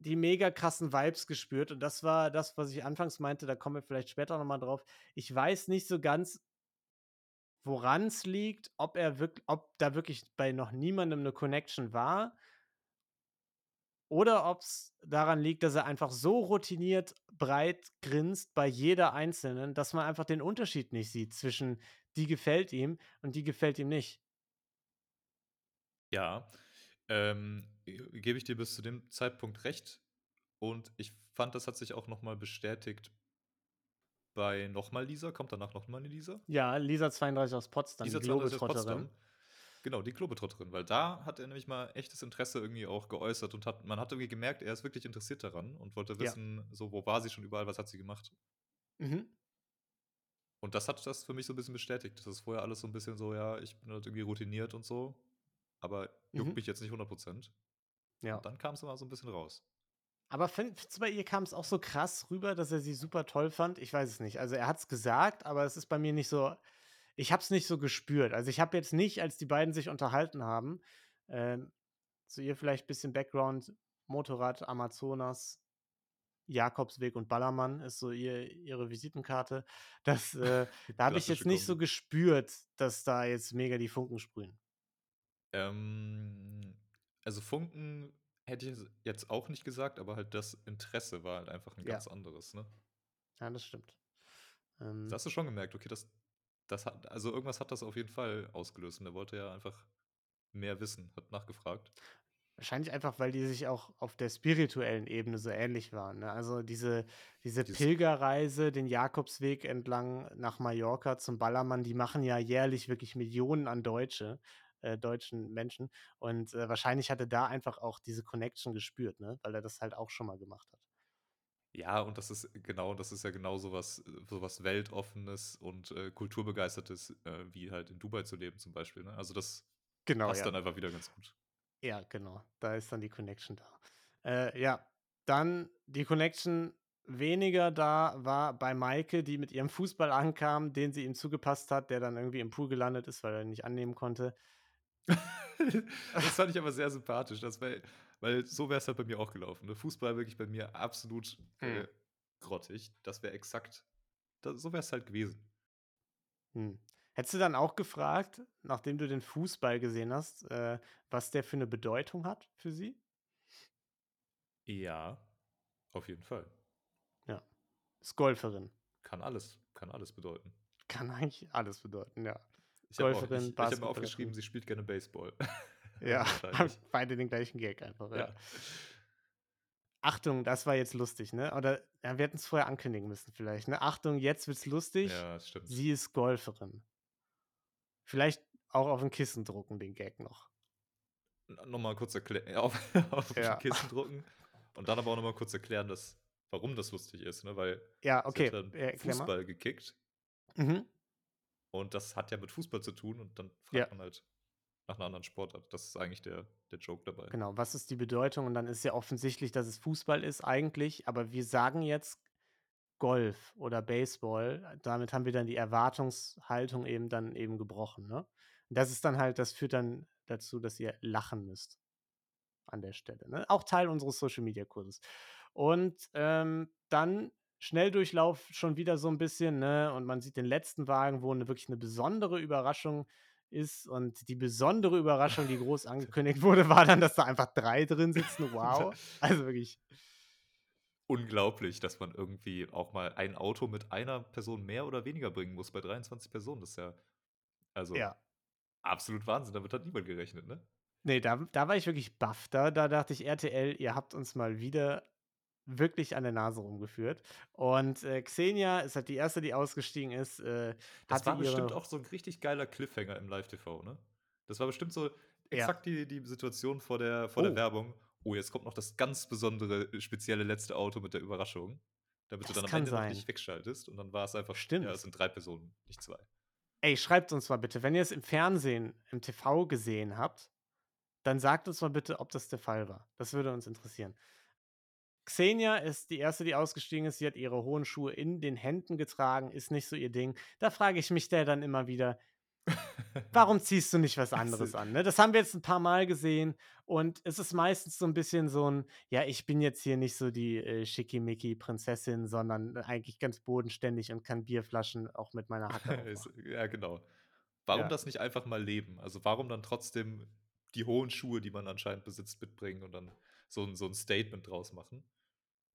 die mega krassen Vibes gespürt und das war das, was ich anfangs meinte, da kommen wir vielleicht später noch mal drauf. Ich weiß nicht so ganz woran es liegt, ob er wirk ob da wirklich bei noch niemandem 'ne Connection war oder ob's daran liegt, dass er einfach so routiniert breit grinst bei jeder Einzelnen, dass man einfach den Unterschied nicht sieht zwischen die gefällt ihm und die gefällt ihm nicht. Ja, ähm, äh, gebe ich dir bis zu dem Zeitpunkt recht. Und ich fand, das hat sich auch noch mal bestätigt bei noch mal Lisa. Kommt danach noch mal 'ne Lisa? Ja, Lisa 32 aus Potsdam, die Lisa 32 aus Globetrotterin. Genau, die Globetrotterin, weil da hat er nämlich mal echtes Interesse irgendwie auch geäußert und hat man hat irgendwie gemerkt, er ist wirklich interessiert daran und wollte Ja. wissen, so, wo war sie schon überall, was hat sie gemacht? Mhm. Und das hat das für mich so 'n bisschen bestätigt. Das ist vorher alles so 'n bisschen so: „Ja, ich bin halt irgendwie routiniert und so, aber juckt Mhm. mich jetzt nicht 100 %.“ Ja. Und dann kam's immer so 'n bisschen raus. Aber fin findest du bei ihr kam's auch so krass rüber, dass er sie super toll fand? Ich weiß es nicht. Also, er hat's gesagt, aber es ist bei mir nicht so ich habe es nicht so gespürt. Also, ich habe jetzt nicht, als die beiden sich unterhalten haben ähm, zu ihr vielleicht bisschen Background: Motorrad, Amazonas, Jakobsweg und Ballermann ist so ihr ihre Visitenkarte. Das, äh da habe ich jetzt nicht so gespürt, dass da jetzt mega die Funken sprühen. Ähm, also, Funken hätte ich jetzt auch nicht gesagt, aber halt das Interesse war halt einfach 'n Ja. ganz anderes, ne? Ja, das stimmt. Ähm hast du schon gemerkt, okay, das das hat also, irgendwas hat das auf jeden Fall ausgelöst und er wollte ja einfach mehr wissen, hat nachgefragt. Wahrscheinlich einfach, weil die sich auch auf der spirituellen Ebene so ähnlich waren, ne? Also, diese diese Dieses Pilgerreise, den Jakobsweg entlang nach Mallorca zum Ballermann, die machen ja jährlich wirklich Millionen an Deutsche äh, deutschen Menschen. Und, äh, wahrscheinlich hat er da einfach auch diese Connection gespürt, ne, weil er das halt auch schon mal gemacht hat. Ja, und das ist genau das ist ja genau so was äh, so was Weltoffenes und, äh, Kulturbegeistertes, äh, wie halt in Dubai zu leben zum Beispiel, ne? Also, das Genau, passt ja. dann einfach wieder ganz gut. Ja, genau. Da ist dann die Connection da. Äh, ja, dann die Connection weniger da war bei Maike, die mit ihrem Fußball ankam, den sie ihm zugepasst hat, der dann irgendwie im Pool gelandet ist, weil er ihn nicht annehmen konnte. Das fand ich aber sehr sympathisch, das weil weil so wär's halt bei mir auch gelaufen, ne? Fußball wirklich bei mir absolut, äh, Mhm. grottig. Das wäre exakt da so wär's halt gewesen. Hm. Hättest du dann auch gefragt, nachdem du den Fußball gesehen hast, äh, was der für 'ne Bedeutung hat für sie? Ja, auf jeden Fall. Ja. Ist Golferin. Kann alles kann alles bedeuten. Kann eigentlich alles bedeuten, ja. Ich habe auch Golferin, ich ich habe aufgeschrieben, sie spielt gerne Baseball. Ja, beide den gleichen Gag einfach, ja. Ja. Achtung, das war jetzt lustig, ne? Oder ja, wir hätten's vorher ankündigen müssen vielleicht, ne? Achtung, jetzt wird's lustig. Ja, das stimmt. Sie ist Golferin. Vielleicht auch auf 'n Kissen drucken, den Gag noch. N noch mal kurz erklä auf auf Ja. Kissen drucken und dann aber auch noch mal kurz erklären, dass warum das lustig ist, ne? Weil Ja, sie okay, hat dann. Fußball gekickt Mhm. Und das hat ja mit Fußball zu tun und dann fragt Ja. man halt nach 'ner anderen Sportart. Das ist eigentlich der der Joke dabei. Genau, was ist die Bedeutung? Und dann ist ja offensichtlich, dass es Fußball ist eigentlich, aber wir sagen jetzt Golf oder Baseball. Damit haben wir dann die Erwartungshaltung eben dann eben gebrochen, ne? Und das ist dann halt das führt dann dazu, dass ihr lachen müsst an der Stelle, ne? Auch Teil unseres Social-Media-Kurses. Und, ähm, dann Schnelldurchlauf schon wieder so 'n bisschen, ne? Und man sieht den letzten Wagen, wo 'ne wirklich 'ne besondere Überraschung ist. Und die besondere Überraschung, die groß angekündigt wurde, war dann, dass da einfach 3 drin sitzen. Wow. Also wirklich Unglaublich, dass man irgendwie auch mal ein Auto mit einer Person mehr oder weniger bringen muss bei 23 Personen. Das ist ja also Ja. absolut Wahnsinn. Damit hat niemand gerechnet, ne? Ne, da da war ich wirklich baff. Da da dachte ich: „RTL, ihr habt uns mal wieder wirklich an der Nase rumgeführt.“ Und, äh, Xenia ist halt die Erste, die ausgestiegen ist, äh, Das war bestimmt auch so 'n richtig geiler Cliffhanger im Live-TV, ne? Das war bestimmt so Ja. exakt die die Situation vor der vor der Oh. Werbung. Oh, jetzt kommt noch das ganz besondere, äh, spezielle letzte Auto mit der Überraschung, damit du Das dann am Ende noch sein. nicht wegschaltest und dann war's einfach Stimmt. ja, es sind 3 Personen, nicht 2. Ey, schreibt uns mal bitte, wenn ihr's im Fernsehen, im TV gesehen habt, dann sagt uns mal bitte, ob das der Fall war. Das würde uns interessieren. Xenia ist die Erste, die ausgestiegen ist. Sie hat ihre hohen Schuhe in den Händen getragen, ist nicht so ihr Ding. Da frage ich mich da dann immer wieder: Warum ziehst du nicht was anderes an? Ne? Das haben wir jetzt ein paar Mal gesehen und es ist meistens so ein bisschen so ein, ja, ich bin jetzt hier nicht so die äh, Schickimicki-Prinzessin, sondern eigentlich ganz bodenständig und kann Bierflaschen auch mit meiner Hacke ja, genau. Warum Ja. das nicht einfach mal leben? Also warum dann trotzdem die hohen Schuhe, die man anscheinend besitzt, mitbringen und dann so ein, so ein Statement draus machen?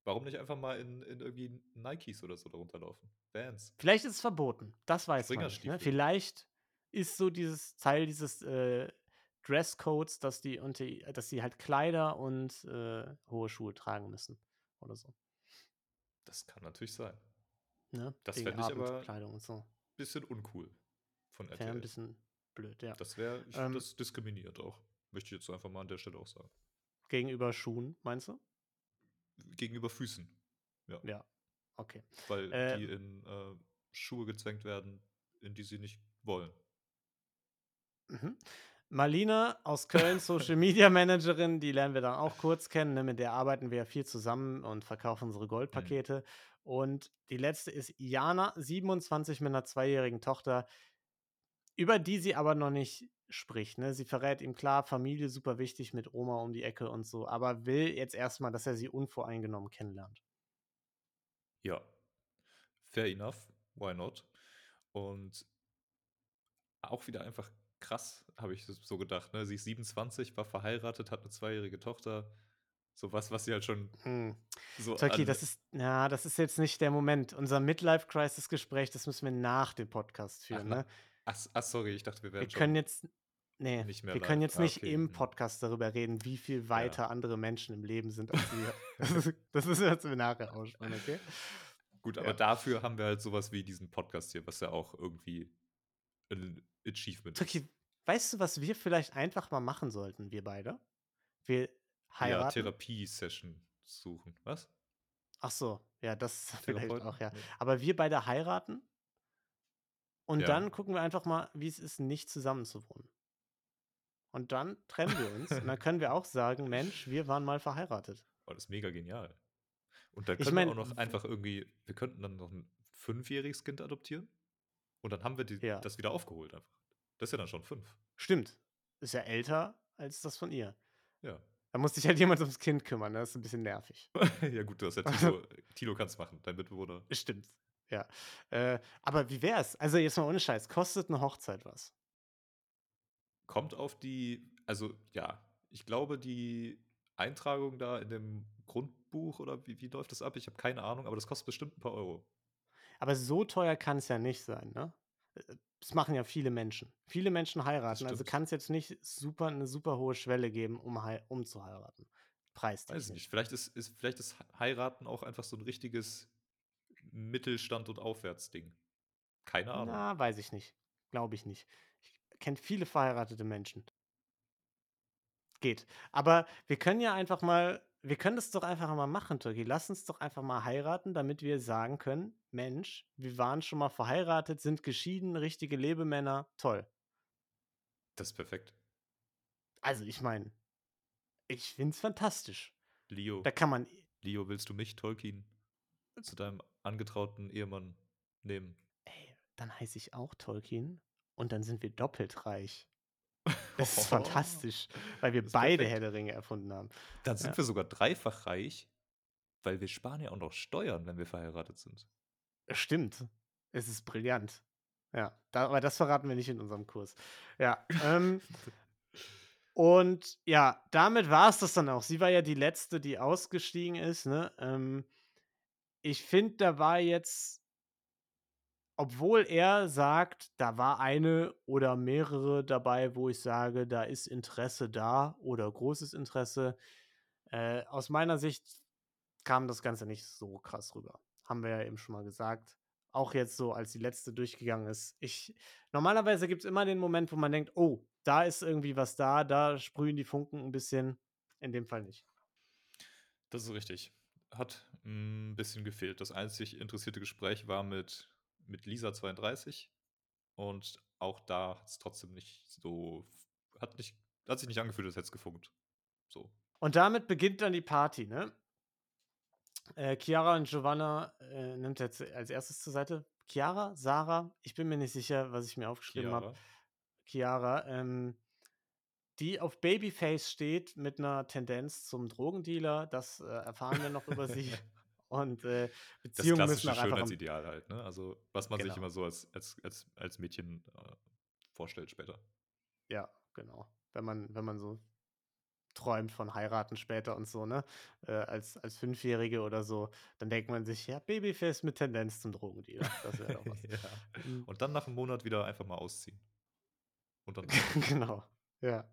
Warum nicht einfach mal in, in irgendwie Nikes oder so darunter laufen? Vans. Vielleicht ist es verboten, das weiß man nicht. Ne? Vielleicht ist so dieses Teil dieses äh, Dresscodes, dass die, unter, dass die halt Kleider und äh, hohe Schuhe tragen müssen oder so. Das kann natürlich sein. Ne? Das Wegen fänd ich aber- und so. Bisschen uncool von Wäre RTL. ein bisschen blöd, ja. Das wäre, Ähm, das diskriminiert auch. Möchte ich jetzt einfach mal an der Stelle auch sagen. Gegenüber Schuhen, meinst du? Gegenüber Füßen. Ja. Okay. Weil Äh, die in äh, Schuhe gezwängt werden, in die sie nicht wollen. Mhm. Marlina aus Köln, Social Media Managerin, die lernen wir dann auch kurz kennen. Ne? Mit der arbeiten wir ja viel zusammen und verkaufen unsere Goldpakete. Und die letzte ist Jana, 27 mit einer zweijährigen Tochter, über die sie aber noch nicht spricht. Ne? Sie verrät ihm klar, Familie super wichtig mit Oma um die Ecke und so, aber will jetzt erstmal, dass er sie unvoreingenommen kennenlernt. Ja. Fair enough. Why not? Und auch wieder einfach krass, habe ich so gedacht. Ne? Sie ist 27, war verheiratet, hat eine zweijährige Tochter. So was, was sie halt schon Hm. so Turkey, das ist, ja, das ist jetzt nicht der Moment. Unser Midlife-Crisis-Gespräch, das müssen wir nach dem Podcast Ach, führen. na- Ne? Ach, ach, sorry, ich dachte, wir Wir wären schon. können jetzt, nee, nicht mehr wir können jetzt Ah, nicht okay, im mhm. Podcast darüber reden, wie viel weiter andere Menschen im Leben sind als wir. das, ist, das ist jetzt wir nachher aussprechen, okay? Gut, aber Ja. dafür haben wir halt sowas wie diesen Podcast hier, was ja auch irgendwie ein Achievement ist. Turkey, weißt du, was wir vielleicht einfach mal machen sollten, wir beide? Wir Ja, heiraten. Therapie-Session suchen. Was? Ach so, ja, das vielleicht auch, ja. Nee. Aber wir beide heiraten und Ja. dann gucken wir einfach mal, wie es ist, nicht zusammenzuwohnen. Und dann trennen wir uns und dann können wir auch sagen, Mensch, wir waren mal verheiratet. Oh, das ist mega genial. Und dann Ich können mein, wir auch noch einfach irgendwie, wir könnten dann noch ein fünfjähriges Kind adoptieren und dann haben wir die, Ja. das wieder aufgeholt einfach. Das ist ja dann schon fünf. Stimmt. Ist ja älter als das von ihr. Ja. Da muss sich halt jemand ums Kind kümmern, das ist ein bisschen nervig. ja gut, du hast ja Tilo, Tilo kannst machen, dein Mitbewohner. Stimmt. Ja. Äh, aber wie wär's? Also jetzt mal ohne Scheiß, kostet eine Hochzeit was? Kommt auf die, also ja, ich glaube, die Eintragung da in dem Grundbuch oder wie, wie läuft das ab? Ich habe keine Ahnung, aber das kostet bestimmt ein paar Euro. Aber so teuer kann es ja nicht sein, ne? Äh, Das machen ja viele Menschen. Viele Menschen heiraten, also kann es jetzt nicht super, eine super hohe Schwelle geben, um, um zu heiraten. Weiß Preistechnisch. nicht. Vielleicht ist, ist, vielleicht ist Heiraten auch einfach so ein richtiges Mittelstand- und Aufwärtsding. Keine Ahnung. Na, weiß ich nicht. Glaube ich nicht. Ich kenne viele verheiratete Menschen. Geht. Aber wir können ja einfach mal, wir können das doch einfach mal machen, Turki. Lass uns doch einfach mal heiraten, damit wir sagen können, Mensch, wir waren schon mal verheiratet, sind geschieden, richtige Lebemänner, toll. Das ist perfekt. Also ich meine, ich finde es fantastisch. Leo, Da kann man, Leo, willst du mich, Tolkien, zu deinem angetrauten Ehemann nehmen? ey, dann heiße ich auch Tolkien und dann sind wir doppelt reich. Das ist fantastisch, weil wir beide perfekt. Herr der Ringe erfunden haben. Dann sind Ja. wir sogar dreifach reich, weil wir sparen ja auch noch Steuern, wenn wir verheiratet sind. Stimmt. Es ist brillant. Ja, da, aber das verraten wir nicht in unserem Kurs. Ja, ähm, und ja, damit war es das dann auch. Sie war ja die letzte, die ausgestiegen ist. Ne? Ähm, ich finde, da war jetzt, obwohl er sagt, da war eine oder mehrere dabei, wo ich sage, da ist Interesse da oder großes Interesse. Äh, aus meiner Sicht kam das Ganze nicht so krass rüber. Haben wir ja eben schon mal gesagt. Auch jetzt so, als die letzte durchgegangen ist. Ich, normalerweise gibt es immer den Moment, wo man denkt, oh, da ist irgendwie was da, da sprühen die Funken ein bisschen. In dem Fall nicht. Das ist richtig. Hat ein bisschen gefehlt. Das einzig interessierte Gespräch war mit, mit Lisa32 und auch da hat es trotzdem nicht so, hat, nicht, hat sich nicht angefühlt, als hätte es gefunkt. So. Und damit beginnt dann die Party, ne? Äh, Chiara und Giovanna äh, nimmt jetzt als erstes zur Seite. Chiara, Sarah, ich bin mir nicht sicher, was ich mir aufgeschrieben habe. Chiara. Chiara, ähm, die auf Babyface steht mit einer Tendenz zum Drogendealer. Das äh, erfahren wir noch über sie. Und äh, Das Beziehungen müssen klassische auch einfach. Schönheitsideal halt, ne? Also, was man sich Genau. immer so als, als, als, als Mädchen äh, vorstellt später. Ja, genau. Wenn man, wenn man so träumt von heiraten später und so, ne? Äh, als, als Fünfjährige oder so, dann denkt man sich, ja, Babyface mit Tendenz zum Drogendealer. Das wäre doch was. ja. Mhm. Und dann nach einem Monat wieder einfach mal ausziehen. Und dann. genau. Ja.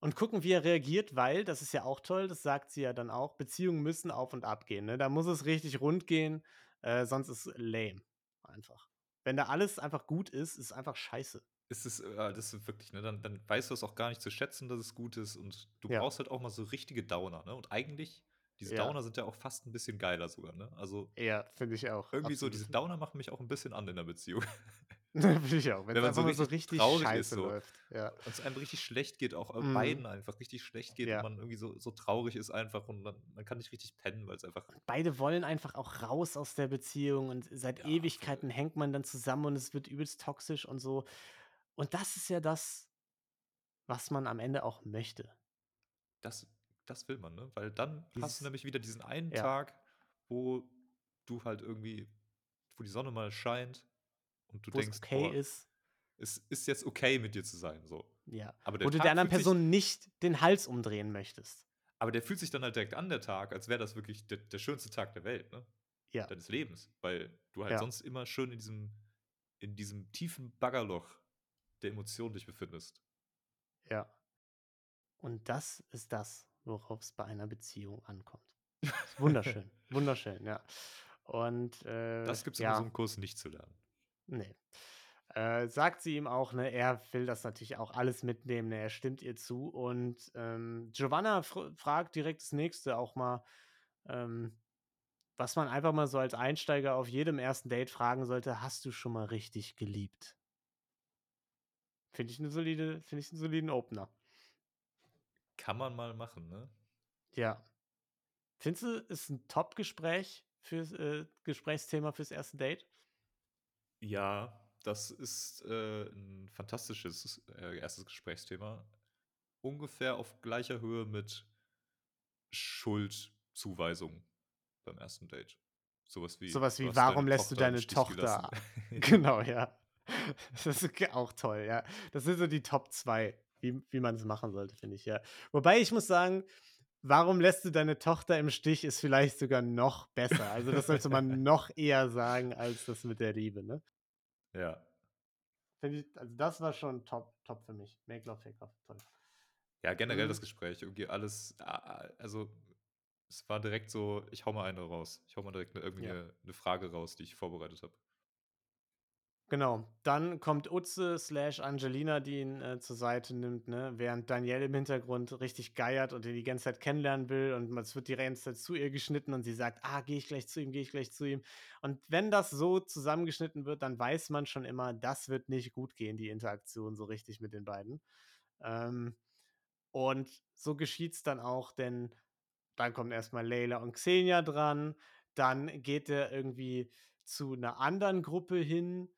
Und gucken, wie er reagiert, weil, das ist ja auch toll, das sagt sie ja dann auch, Beziehungen müssen auf und ab gehen. Ne? Da muss es richtig rund gehen, äh, sonst ist lame. Einfach. Wenn da alles einfach gut ist, ist es einfach scheiße. ist es, äh, das ist wirklich, ne? Dann, dann weißt du es auch gar nicht zu schätzen, dass es gut ist. Und du Ja. brauchst halt auch mal so richtige Downer, ne? Und eigentlich, diese Ja. Downer sind ja auch fast ein bisschen geiler sogar, ne? Also Ja, finde ich auch. irgendwie so, absolut. diese Downer machen mich auch ein bisschen an in der Beziehung. finde ich auch. Wenn Wenn man so mal so richtig richtig traurig ist, so. läuft. Ja. Und es einem richtig schlecht geht, auch Mhm. beiden einfach richtig schlecht geht Ja. und man irgendwie so, so traurig ist einfach und dann, man kann nicht richtig pennen, weil es einfach. Beide wollen einfach auch raus aus der Beziehung und seit Ja, Ewigkeiten hängt man dann zusammen und es wird übelst toxisch und so. Und das ist ja das, was man am Ende auch möchte. Das, das will man, ne? Weil dann hast Dieses- du nämlich wieder diesen einen Ja. Tag, wo du halt irgendwie, wo die Sonne mal scheint und du Wo es denkst, okay boah, ist. es ist jetzt okay mit dir zu sein, so. Ja. Aber Wo der du Tag der anderen Person nicht den Hals umdrehen möchtest. Aber der fühlt sich dann halt direkt an, der Tag, als wäre das wirklich der, der schönste Tag der Welt, ne? Ja. Deines Lebens. Weil du halt Ja. sonst immer schön in diesem, in diesem tiefen Baggerloch der Emotionen dich befindest. Ja. Und das ist das, worauf es bei einer Beziehung ankommt. Wunderschön. wunderschön, ja. Und äh, Das gibt es ja, in so einem Kurs nicht zu lernen. Nee. Äh, sagt sie ihm auch, ne, er will das natürlich auch alles mitnehmen, ne, er stimmt ihr zu. Und ähm, Giovanna fr fragt direkt das nächste auch mal, ähm, was man einfach mal so als Einsteiger auf jedem ersten Date fragen sollte: Hast du schon mal richtig geliebt? Finde ich eine solide, finde ich einen soliden Opener. Kann man mal machen, ne? Ja. Findest du, ist ein Top-Gespräch fürs äh, Gesprächsthema fürs erste Date? Ja, das ist äh, ein fantastisches äh, erstes Gesprächsthema. Ungefähr auf gleicher Höhe mit Schuldzuweisung beim ersten Date. Sowas wie, Sowas wie, hast warum deine lässt du Tochter im deine Stich Tochter. Genau, ja. Das ist auch toll, ja. Das sind so die Top 2, wie, wie man es machen sollte, finde ich, ja. Wobei ich muss sagen, warum lässt du deine Tochter im Stich, ist vielleicht sogar noch besser. Also das sollte man noch eher sagen, als das mit der Liebe, ne? Ja. Ich, also das war schon top, top für mich. Make Love, Fake Love, toll. Ja, generell Mhm. das Gespräch, irgendwie alles, also es war direkt so, ich hau mal eine raus. Ich hau mal direkt eine, irgendwie Ja. eine, eine Frage raus, die ich vorbereitet habe. Genau. Dann kommt Utze slash Angelina, die ihn äh, zur Seite nimmt, ne? während Danielle im Hintergrund richtig geiert und ihn die ganze Zeit kennenlernen will und es wird die ganze zu ihr geschnitten und sie sagt, ah, gehe ich gleich zu ihm, gehe ich gleich zu ihm. Und wenn das so zusammengeschnitten wird, dann weiß man schon immer, das wird nicht gut gehen, die Interaktion so richtig mit den beiden. Ähm, und so geschieht es dann auch, denn dann kommen erstmal Leila und Xenia dran, dann geht er irgendwie zu einer anderen Gruppe hin,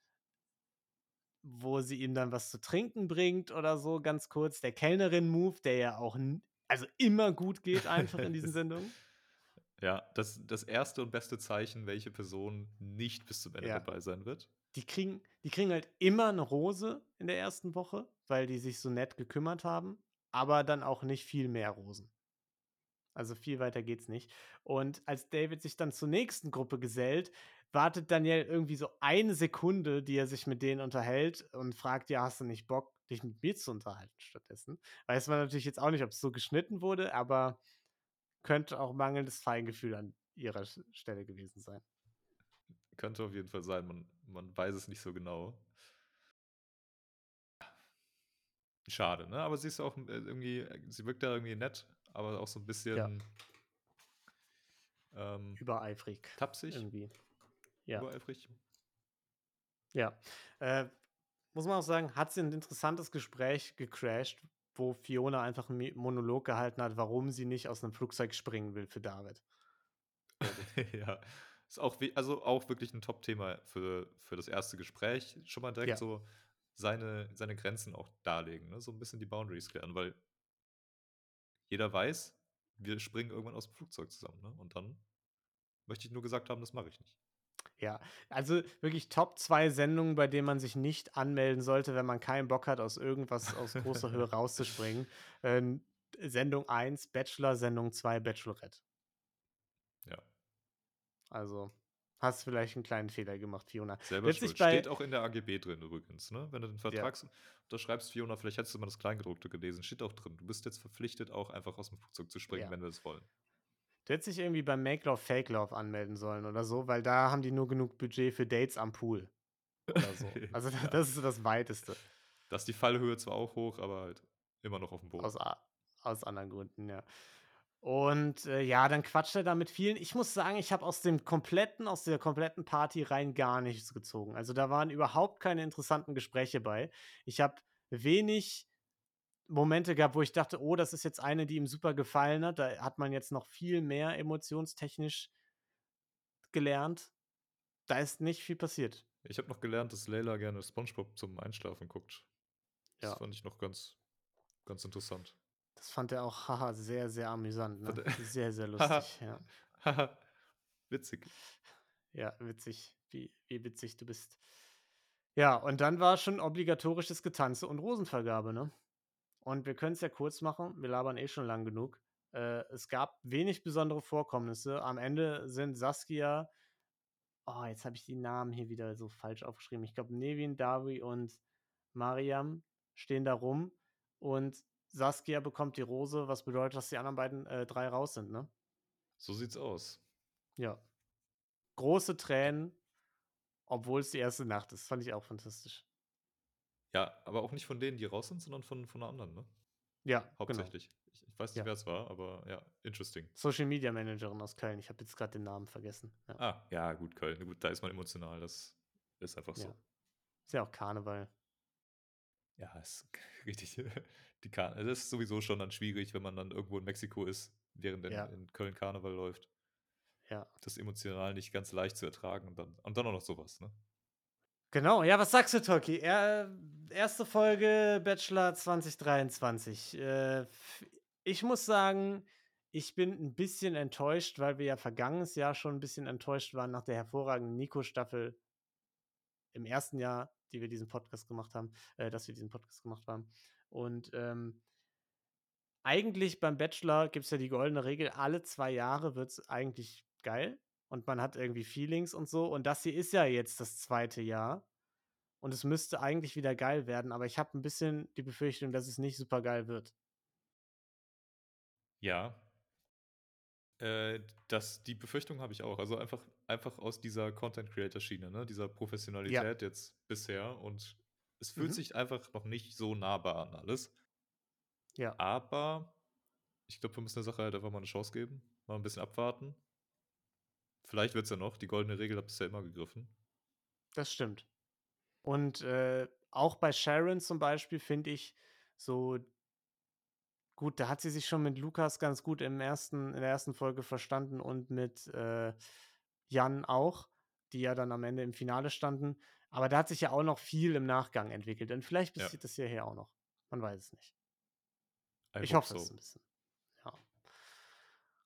wo sie ihm dann was zu trinken bringt oder so, ganz kurz. Der Kellnerin-Move, der ja auch also immer gut geht einfach in diesen Sendungen. Ja, das, das erste und beste Zeichen, welche Person nicht bis zum Ende Ja. dabei sein wird. Die kriegen, die kriegen halt immer eine Rose in der ersten Woche, weil die sich so nett gekümmert haben, aber dann auch nicht viel mehr Rosen. Also viel weiter geht's nicht. Und als David sich dann zur nächsten Gruppe gesellt, wartet Daniel irgendwie so eine Sekunde, die er sich mit denen unterhält und fragt, ja, hast du nicht Bock, dich mit mir zu unterhalten stattdessen? Weiß man natürlich jetzt auch nicht, ob es so geschnitten wurde, aber könnte auch mangelndes Feingefühl an ihrer Stelle gewesen sein. Könnte auf jeden Fall sein, man, man weiß es nicht so genau. Schade, ne? Aber sie ist auch äh, irgendwie, sie wirkt da irgendwie nett, aber auch so ein bisschen ähm, Übereifrig. tapsig, Irgendwie. Ja. übereifrig. Ja. Äh, muss man auch sagen, hat sie ein interessantes Gespräch gecrashed, wo Fiona einfach einen Monolog gehalten hat, warum sie nicht aus einem Flugzeug springen will für David. ja. Ist auch, also auch wirklich ein Top-Thema für, für das erste Gespräch. Schon mal direkt Ja. so seine, seine Grenzen auch darlegen, ne? so ein bisschen die Boundaries klären, weil jeder weiß, wir springen irgendwann aus dem Flugzeug zusammen. Ne? Und dann möchte ich nur gesagt haben, das mache ich nicht. Ja, also wirklich Top 2 Sendungen, bei denen man sich nicht anmelden sollte, wenn man keinen Bock hat, aus irgendwas aus großer Höhe rauszuspringen. Ähm, Sendung 1 Bachelor, Sendung 2 Bachelorette. Ja. Also, hast vielleicht einen kleinen Fehler gemacht, Fiona. Selber sich schuld. Steht auch in der AGB drin übrigens, ne? Wenn du den Vertrag unterschreibst, Fiona, vielleicht hättest du mal das Kleingedruckte gelesen, steht auch drin. Du bist jetzt verpflichtet, auch einfach aus dem Flugzeug zu springen, Ja. wenn wir das wollen. Du hättest dich irgendwie beim Make Love Fake Love anmelden sollen oder so, weil da haben die nur genug Budget für Dates am Pool. Oder so. Also, Ja. das ist so das Weiteste. Da ist die Fallhöhe zwar auch hoch, aber halt immer noch auf dem Boden. Aus, aus anderen Gründen, ja. Und äh, ja, dann quatscht er da mit vielen. Ich muss sagen, ich habe aus dem kompletten, aus der kompletten Party rein gar nichts gezogen. Also da waren überhaupt keine interessanten Gespräche bei. Ich habe wenig Momente gehabt, wo ich dachte, oh, das ist jetzt eine, die ihm super gefallen hat. Da hat man jetzt noch viel mehr emotionstechnisch gelernt. Da ist nicht viel passiert. Ich habe noch gelernt, dass Leila gerne Spongebob zum Einschlafen guckt. Das Ja. fand ich noch ganz, ganz interessant. Das fand er auch haha, sehr, sehr amüsant. Ne? Sehr, sehr lustig. ja. Haha, witzig. Ja, witzig. Wie, wie witzig du bist. Ja, und dann war schon obligatorisches Getanze und Rosenvergabe, ne? Und wir können es ja kurz machen. Wir labern eh schon lang genug. Äh, es gab wenig besondere Vorkommnisse. Am Ende sind Saskia, oh, jetzt habe ich die Namen hier wieder so falsch aufgeschrieben. Ich glaube, Nevin, Davi und Mariam stehen da rum und Saskia bekommt die Rose, was bedeutet, dass die anderen beiden äh, drei raus sind, ne? So sieht's aus. Ja. Große Tränen, obwohl es die erste Nacht ist. Fand ich auch fantastisch. Ja, aber auch nicht von denen, die raus sind, sondern von, von einer anderen, ne? Ja, genau. Hauptsächlich. Ich, ich weiß nicht, Ja. wer es war, aber ja, interesting. Social Media Managerin aus Köln. Ich habe jetzt gerade den Namen vergessen. Ja. Ah, ja, gut, Köln. Gut, da ist man emotional. Das ist einfach so. Ja. Ist ja auch Karneval. Ja, ist richtig. Die Kar das ist sowieso schon dann schwierig, wenn man dann irgendwo in Mexiko ist, während in, in Köln Karneval läuft. Ja. Das emotional nicht ganz leicht zu ertragen und dann, und dann auch noch sowas, ne? Genau, ja, was sagst du, Toki? Er, erste Folge Bachelor 2023. Äh, ich muss sagen, ich bin ein bisschen enttäuscht, weil wir ja vergangenes Jahr schon ein bisschen enttäuscht waren nach der hervorragenden Nico-Staffel im ersten Jahr, die wir diesen Podcast gemacht haben, äh, dass wir diesen Podcast gemacht haben. Und ähm, eigentlich beim Bachelor gibt es ja die goldene Regel, alle zwei Jahre wird es eigentlich geil und man hat irgendwie Feelings und so. Und das hier ist ja jetzt das zweite Jahr. Und es müsste eigentlich wieder geil werden, aber ich habe ein bisschen die Befürchtung, dass es nicht super geil wird. Ja. Äh, das, die Befürchtung habe ich auch. Also einfach, einfach aus dieser Content-Creator-Schiene, ne? dieser Professionalität jetzt bisher. Und es fühlt Mhm. sich einfach noch nicht so nahbar an alles. Ja. Aber ich glaube, wir müssen der Sache halt einfach mal eine Chance geben. Mal ein bisschen abwarten. Vielleicht wird es ja noch. Die goldene Regel hat bisher immer gegriffen. Das stimmt. Und äh, auch bei Sharon zum Beispiel finde ich so gut, da hat sie sich schon mit Lukas ganz gut im ersten, in der ersten Folge verstanden und mit äh, Jan auch, die ja dann am Ende im Finale standen. Aber da hat sich ja auch noch viel im Nachgang entwickelt. Und vielleicht Ja. passiert das hierher auch noch. Man weiß es nicht. I ich hoffe es so. ein bisschen.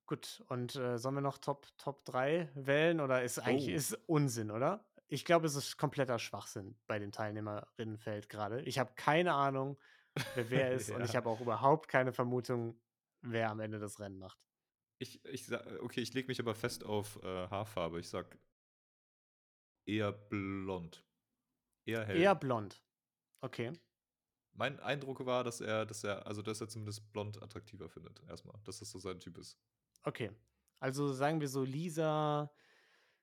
Ja. Gut, und äh, sollen wir noch Top, Top 3 wählen oder ist eigentlich Oh. ist Unsinn, oder? Ich glaube, es ist kompletter Schwachsinn bei dem Teilnehmerinnenfeld gerade. Ich habe keine Ahnung, wer wer ist und ich Ja. habe auch überhaupt keine Vermutung, wer am Ende das Rennen macht. Ich, ich sag, okay, ich lege mich aber fest auf äh, Haarfarbe. Ich sag eher blond. Eher hell. Eher blond. Okay. Mein Eindruck war, dass er, dass er, also dass er zumindest blond attraktiver findet, erstmal. Dass das so sein Typ ist. Okay. Also sagen wir so Lisa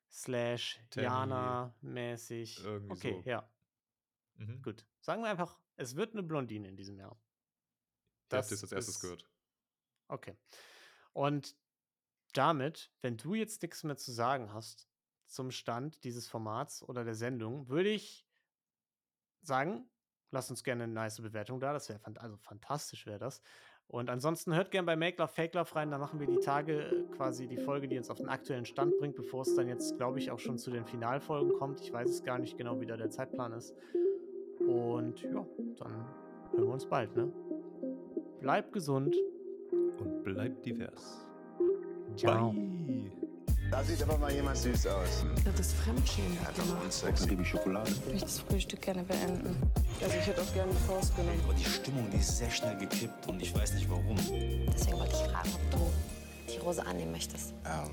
slash Tammy, Jana mäßig. irgendwie Okay, so. ja, Mhm. gut. Sagen wir einfach, es wird eine Blondine in diesem Jahr. Ihr habt Das als erstes ist- gehört. Okay. Und damit, wenn du jetzt nichts mehr zu sagen hast zum Stand dieses Formats oder der Sendung, würde ich sagen, lass uns gerne eine nice Bewertung da. Das wäre also fantastisch wäre das. Und ansonsten hört gerne bei Make Love Fake Love rein. Da machen wir die Tage äh, quasi die Folge, die uns auf den aktuellen Stand bringt, bevor es dann jetzt, glaube ich, auch schon zu den Finalfolgen kommt. Ich weiß es gar nicht genau, wie da der Zeitplan ist. Und ja, dann hören wir uns bald, ne? Bleib gesund. Und bleibt divers. Ciao. Bye. Da sieht aber mal jemand süß aus. Das ist Fremdschämen. Dann gebe ich Schokolade. Ich möchte das Frühstück gerne beenden. Also ich hätte auch gerne eine Faust genommen. Aber die Stimmung, die ist sehr schnell gekippt und ich weiß nicht warum. Deswegen wollte ich fragen, ob du die Rose annehmen möchtest. Ähm,